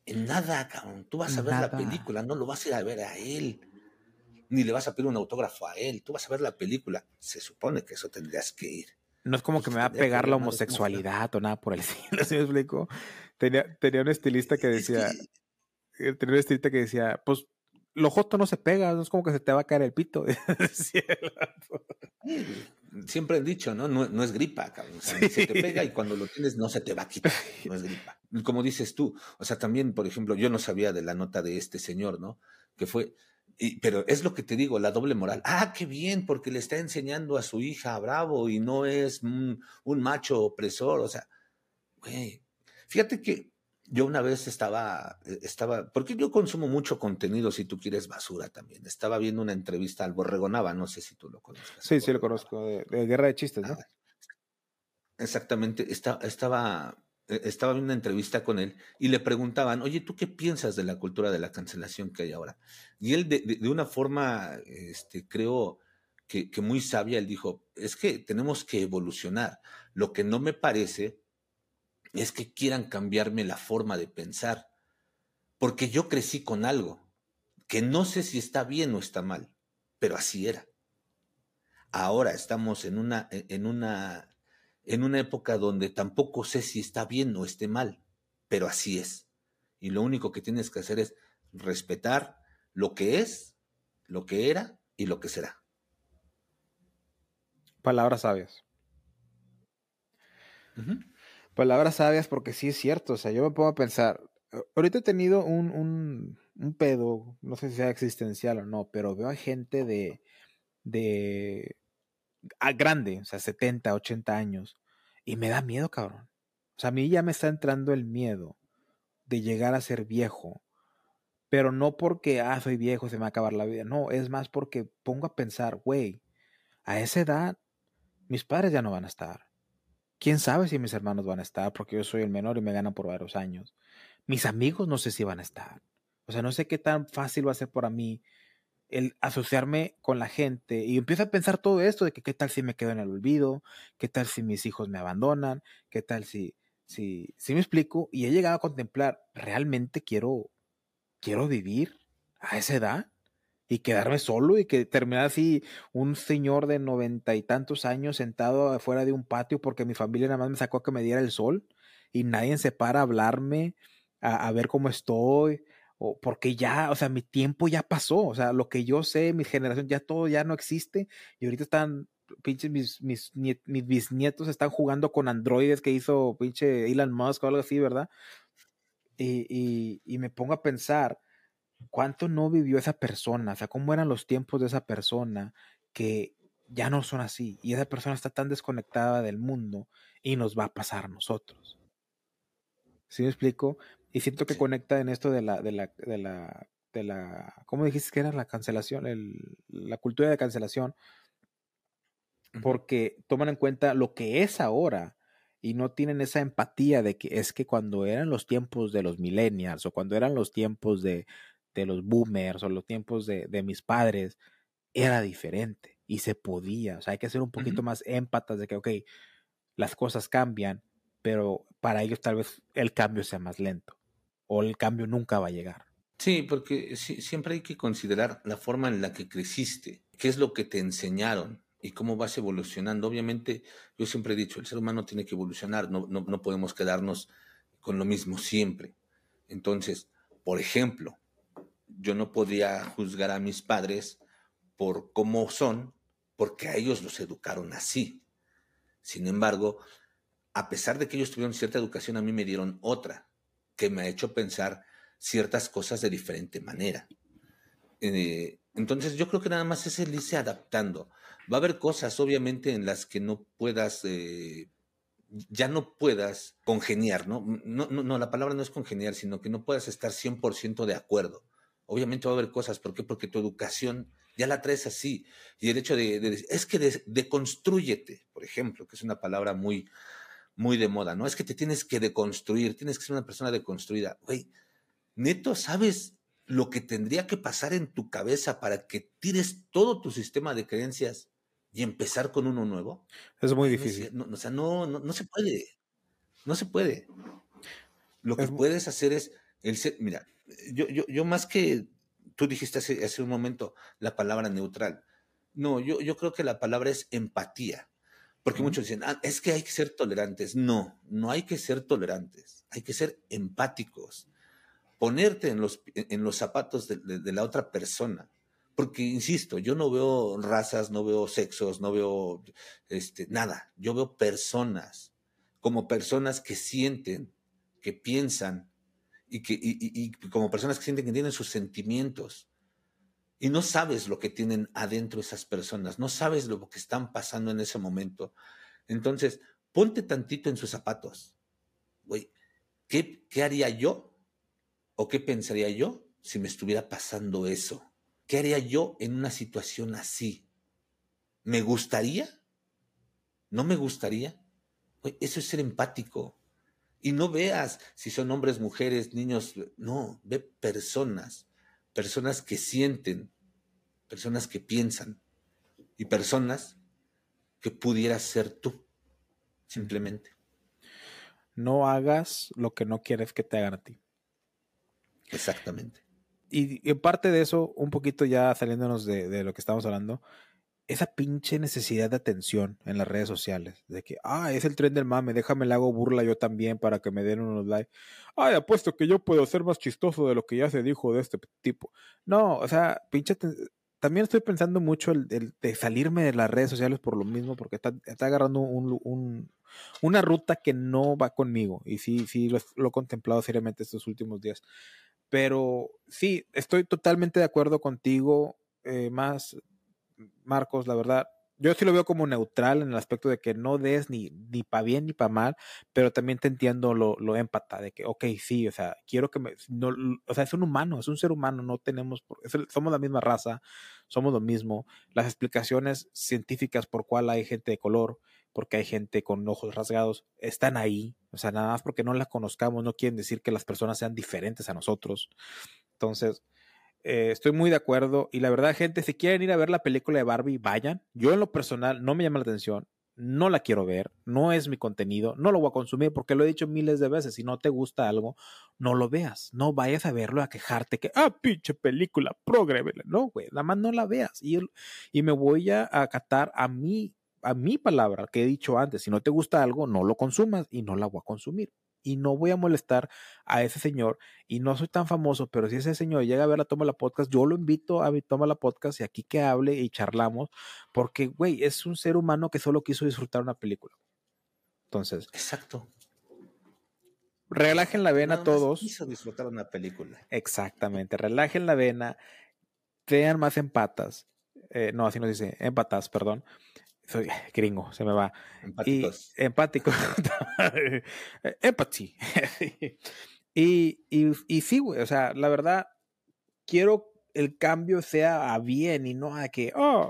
En nada, cabrón. Tú vas a ver la película, no lo vas a ir a ver a él. Ni le vas a pedir un autógrafo a él. Tú vas a ver la película. Se supone que eso tendrías que ir. No es como que me va a pegar la homosexualidad o nada por el cine, ¿sí me explico? Tenía, tenía un estilista que decía, eh, tenía un estilista que decía, pues lo joto no se pega, no es como que se te va a caer el pito. Siempre han dicho, ¿no? No, es gripa, cabrón. Se te pega y cuando lo tienes no se te va a quitar. No es gripa. Como dices tú, o sea, también, por ejemplo, yo no sabía de la nota de este señor, ¿no? Que fue, y, pero es lo que te digo, la doble moral. Ah, qué bien, porque le está enseñando a su hija bravo y no es un, un macho opresor. O sea, güey, fíjate que yo una vez estaba, eh, estaba, porque yo consumo mucho contenido, si tú quieres basura también. Estaba viendo una entrevista al Borregonaba, no sé si tú lo conoces. Sí, sí lo conozco, de, Guerra de Chistes, ¿no? Ah, exactamente, estaba, estaba, e, estaba viendo una entrevista con él y le preguntaban, oye, ¿tú qué piensas de la cultura de la cancelación que hay ahora? Y él de, de una forma, este, creo que, que muy sabia, él dijo, es que tenemos que evolucionar. Lo que no me parece es que quieran cambiarme la forma de pensar, porque yo crecí con algo que no sé si está bien o está mal, pero así era. Ahora estamos en una, e, en una, en una época donde tampoco sé si está bien o esté mal, pero así es. Y lo único que tienes que hacer es respetar lo que es, lo que era y lo que será. Palabras sabias. Palabras sabias porque sí es cierto, o sea, yo me pongo a pensar, ahorita he tenido un, un, un pedo, no sé si sea existencial o no, pero veo a gente de, de, a grande, o sea, 70, 80 años, y me da miedo, cabrón. O sea, a mí ya me está entrando el miedo de llegar a ser viejo, pero no porque, ah, soy viejo, se me va a acabar la vida, no, es más porque pongo a pensar, güey, a esa edad, mis padres ya no van a estar quién sabe si mis hermanos van a estar, porque yo soy el menor y me ganan por varios años. Mis amigos no sé si van a estar. O sea, no sé qué tan fácil va a ser para mí el asociarme con la gente y empiezo a pensar todo esto de que qué tal si me quedo en el olvido, qué tal si mis hijos me abandonan, qué tal si, si, si me explico y he llegado a contemplar, ¿realmente quiero, quiero vivir a esa edad? Y quedarme solo y que terminar así un señor de noventa y tantos años sentado afuera de un patio porque mi familia nada más me sacó a que me diera el sol y nadie se para a hablarme, a, ver cómo estoy, o porque ya, o sea, mi tiempo ya pasó, o sea, lo que yo sé, mi generación, ya todo ya no existe y ahorita están pinches mis, mis, mis bisnietos están jugando con androides que hizo pinche Elon Musk o algo así, ¿verdad? Y, y, y me pongo a pensar, ¿cuánto no vivió esa persona? O sea, ¿cómo eran los tiempos de esa persona que ya no son así? Y esa persona está tan desconectada del mundo y nos va a pasar a nosotros. ¿Sí me explico? Y siento que conecta en esto de la, de la, de la, de la, ¿cómo dijiste que era la cancelación? El, la cultura de cancelación. Porque toman en cuenta lo que es ahora y no tienen esa empatía de que es que cuando eran los tiempos de los millennials o cuando eran los tiempos de, de los boomers o los tiempos de, de, mis padres, era diferente y se podía. O sea, hay que ser un poquito más émpatas de que, ok, las cosas cambian, pero para ellos tal vez el cambio sea más lento o el cambio nunca va a llegar. Sí, porque siempre hay que considerar la forma en la que creciste, qué es lo que te enseñaron y cómo vas evolucionando. Obviamente, yo siempre he dicho, el ser humano tiene que evolucionar, no, no, no podemos quedarnos con lo mismo siempre. Entonces, por ejemplo, yo no podría juzgar a mis padres por cómo son, porque a ellos los educaron así. Sin embargo, a pesar de que ellos tuvieron cierta educación, a mí me dieron otra, que me ha hecho pensar ciertas cosas de diferente manera. Eh, entonces yo creo que nada más es el irse adaptando. Va a haber cosas, obviamente, en las que no puedas, eh, ya no puedas congeniar, ¿no? No, ¿no? no, la palabra no es congeniar, sino que no puedas estar 100% de acuerdo. Obviamente va a haber cosas, ¿por qué? Porque tu educación ya la traes así. Y el hecho de, es que deconstrúyete, por ejemplo, que es una palabra muy, muy de moda, ¿no? Es que te tienes que deconstruir, tienes que ser una persona deconstruida. Güey, neto, ¿sabes lo que tendría que pasar en tu cabeza para que tires todo tu sistema de creencias y empezar con uno nuevo? Es muy difícil. o sea, no, no, se puede. No se puede. Lo que puedes hacer es el ser, mira, yo, yo, yo más que tú dijiste hace, hace un momento la palabra neutral. No, yo, yo creo que la palabra es empatía. Porque muchos dicen, ah, es que hay que ser tolerantes. No, no hay que ser tolerantes, hay que ser empáticos. Ponerte en los, en los zapatos de, la otra persona. Porque, insisto, yo no veo razas, no veo sexos, no veo este, nada. Yo veo personas como personas que sienten, que piensan y, que, y como personas que sienten que tienen sus sentimientos y no sabes lo que tienen adentro esas personas, no sabes lo que están pasando en ese momento. Entonces, ponte tantito en sus zapatos. ¿qué, ¿qué haría yo o qué pensaría yo si me estuviera pasando eso? ¿Qué haría yo en una situación así? ¿Me gustaría? ¿No me gustaría? Eso es ser empático. Y no veas si son hombres, mujeres, niños, no, ve personas personas que sienten, personas que piensan y personas que pudieras ser tú, simplemente. No hagas lo que no quieres que te hagan a ti. Exactamente. Y, en parte de eso, un poquito ya saliéndonos de, de lo que estamos hablando, esa pinche necesidad de atención en las redes sociales, de que, ah, es el tren del mame, déjame le hago burla yo también para que me den unos likes. Ay, apuesto que yo puedo ser más chistoso de lo que ya se dijo de este tipo. No, o sea, pinche, también estoy pensando mucho el, de salirme de las redes sociales por lo mismo, porque está, está agarrando un, un, una ruta que no va conmigo, y sí, sí, lo, lo he contemplado seriamente estos últimos días. Pero sí, estoy totalmente de acuerdo contigo, eh, más Marcos, la verdad, yo sí lo veo como neutral en el aspecto de que no des ni, ni para bien ni para mal, pero también te entiendo lo, lo empata de que, ok, sí, o sea, quiero que me, no, o sea, es un humano, es un ser humano, no tenemos, somos la misma raza, somos lo mismo. Las explicaciones científicas por cuál hay gente de color, porque hay gente con ojos rasgados, están ahí, o sea, nada más porque no las conozcamos, no quieren decir que las personas sean diferentes a nosotros. Entonces, eh, estoy muy de acuerdo. Y la verdad, gente, si quieren ir a ver la película de Barbie, vayan. Yo en lo personal no me llama la atención. no la quiero ver, no es mi contenido, no lo voy a consumir porque lo he dicho miles de veces, si no te gusta algo, no lo veas, no vayas a verlo a quejarte que, ah, pinche película, progrébele, no, güey, nada más no la veas y, y me voy a acatar a mí, a mi palabra que he dicho antes, si no te gusta algo, no lo consumas y no la voy a consumir y no voy a molestar a ese señor y no soy tan famoso, pero si ese señor llega a ver la Toma la Podcast, yo lo invito a mi Toma la Podcast y aquí que hable y charlamos, porque, güey, es un ser humano que solo quiso disfrutar una película. Entonces. Exacto. Relajen la vena todos. Quiso disfrutar una película. Exactamente. Relajen la vena. Sean más empatas. Eh, no, así nos dice, empatas, perdón soy gringo, se me va. Empáticos. Y, empático. Empathy. y, y, y sí, güey, o sea, la verdad, quiero el cambio sea a bien y no a que, oh,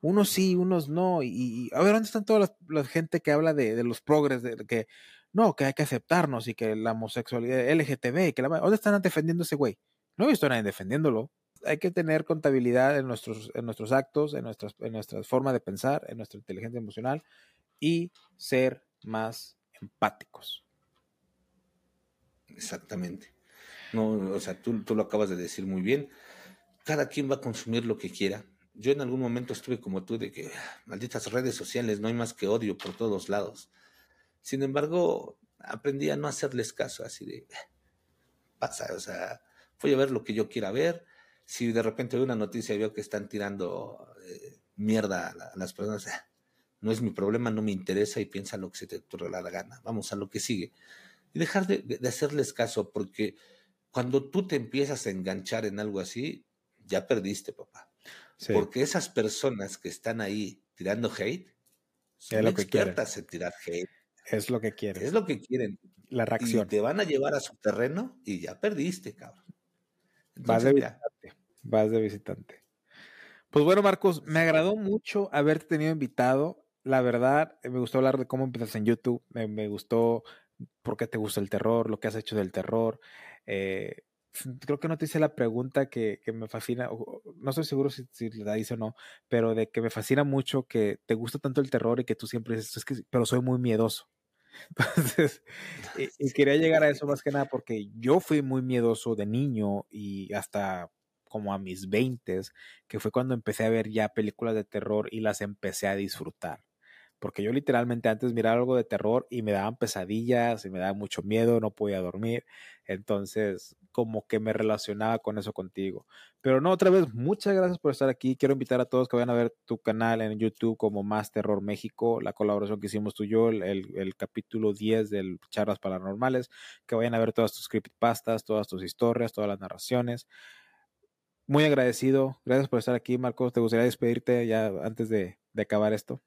unos sí, unos no. Y, a ver, ¿dónde están toda la, gente que habla de, de, los progres, de que no, que hay que aceptarnos y que la homosexualidad LGTB, que la, ¿dónde están defendiendo ese güey? No he visto a nadie defendiéndolo hay que tener contabilidad en nuestros, en nuestros actos, en nuestras, en nuestras formas de pensar, en nuestra inteligencia emocional y ser más empáticos. Exactamente. No, o sea, tú, tú lo acabas de decir muy bien. Cada quien va a consumir lo que quiera. Yo en algún momento estuve como tú de que ah, malditas redes sociales, no hay más que odio por todos lados. Sin embargo, aprendí a no hacerles caso, así de ah, pasa, o sea, voy a ver lo que yo quiera ver, si de repente veo una noticia y veo que están tirando eh, mierda a, las personas, ah, no es mi problema, no me interesa y piensa lo que se te ocurre la gana. Vamos a lo que sigue. Y dejar de, hacerles caso, porque cuando tú te empiezas a enganchar en algo así, ya perdiste, papá. Porque esas personas que están ahí tirando hate, son lo expertas que en tirar hate. Es lo que quieren. Es lo que quieren. La reacción. Y te van a llevar a su terreno y ya perdiste, cabrón. vas de visitante. Vas de visitante. Pues bueno, Marcos, me agradó mucho haberte tenido invitado. La verdad, me gustó hablar de cómo empiezas en YouTube. Me, gustó por qué te gusta el terror, lo que has hecho del terror. Eh, creo que no te hice la pregunta que, me fascina, no estoy seguro si, la hice o no, pero de que me fascina mucho que te gusta tanto el terror y que tú siempre dices, es que, pero soy muy miedoso. Entonces, y, quería llegar a eso más que nada porque yo fui muy miedoso de niño y hasta como a mis veintes, que fue cuando empecé a ver ya películas de terror y las empecé a disfrutar. Porque yo literalmente antes miraba algo de terror y me daban pesadillas y me daba mucho miedo, no podía dormir. Entonces, como que me relacionaba con eso contigo. Pero no, otra vez, muchas gracias por estar aquí. Quiero invitar a todos que vayan a ver tu canal en YouTube como Más Terror México, la colaboración que hicimos tú y yo, el, el capítulo 10 del Charlas Paranormales, que vayan a ver todas tus creepypastas, todas tus historias, todas las narraciones muy agradecido. Gracias por estar aquí, Marcos. ¿Te gustaría despedirte ya antes de, acabar esto?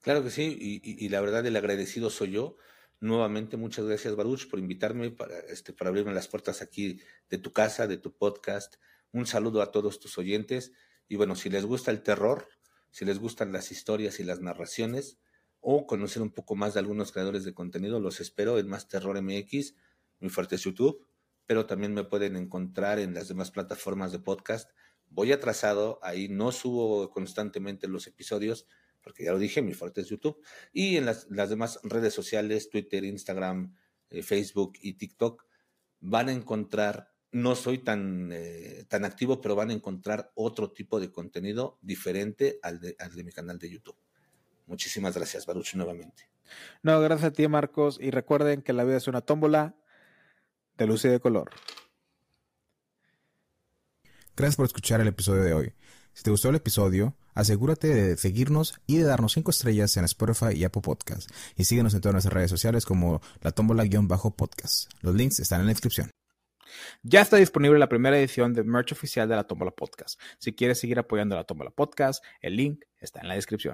Claro que sí, y, la verdad el agradecido soy yo. Nuevamente, muchas gracias, Baruch, por invitarme para, este, para abrirme las puertas aquí de tu casa, de tu podcast. Un saludo a todos tus oyentes. Y bueno, si les gusta el terror, si les gustan las historias y las narraciones, o conocer un poco más de algunos creadores de contenido, los espero en Más Terror MX, muy fuerte es YouTube pero también me pueden encontrar en las demás plataformas de podcast. Voy atrasado, ahí no subo constantemente los episodios, porque ya lo dije, mi fuerte es YouTube. Y en las, demás redes sociales, Twitter, Instagram, eh, Facebook y TikTok, van a encontrar, no soy tan, eh, tan activo, pero van a encontrar otro tipo de contenido diferente al de, al de mi canal de YouTube. Muchísimas gracias, Baruch, nuevamente. No, gracias a ti, Marcos. Y recuerden que la vida es una tómbola de luz y de color. Gracias por escuchar el episodio de hoy. Si te gustó el episodio, asegúrate de seguirnos y de darnos 5 estrellas en Spotify y Apple Podcast. Y síguenos en todas nuestras redes sociales como la tómbola-podcast. Los links están en la descripción. Ya está disponible la primera edición de merch oficial de la Tómbola Podcast. Si quieres seguir apoyando la Tómbola Podcast, el link está en la descripción.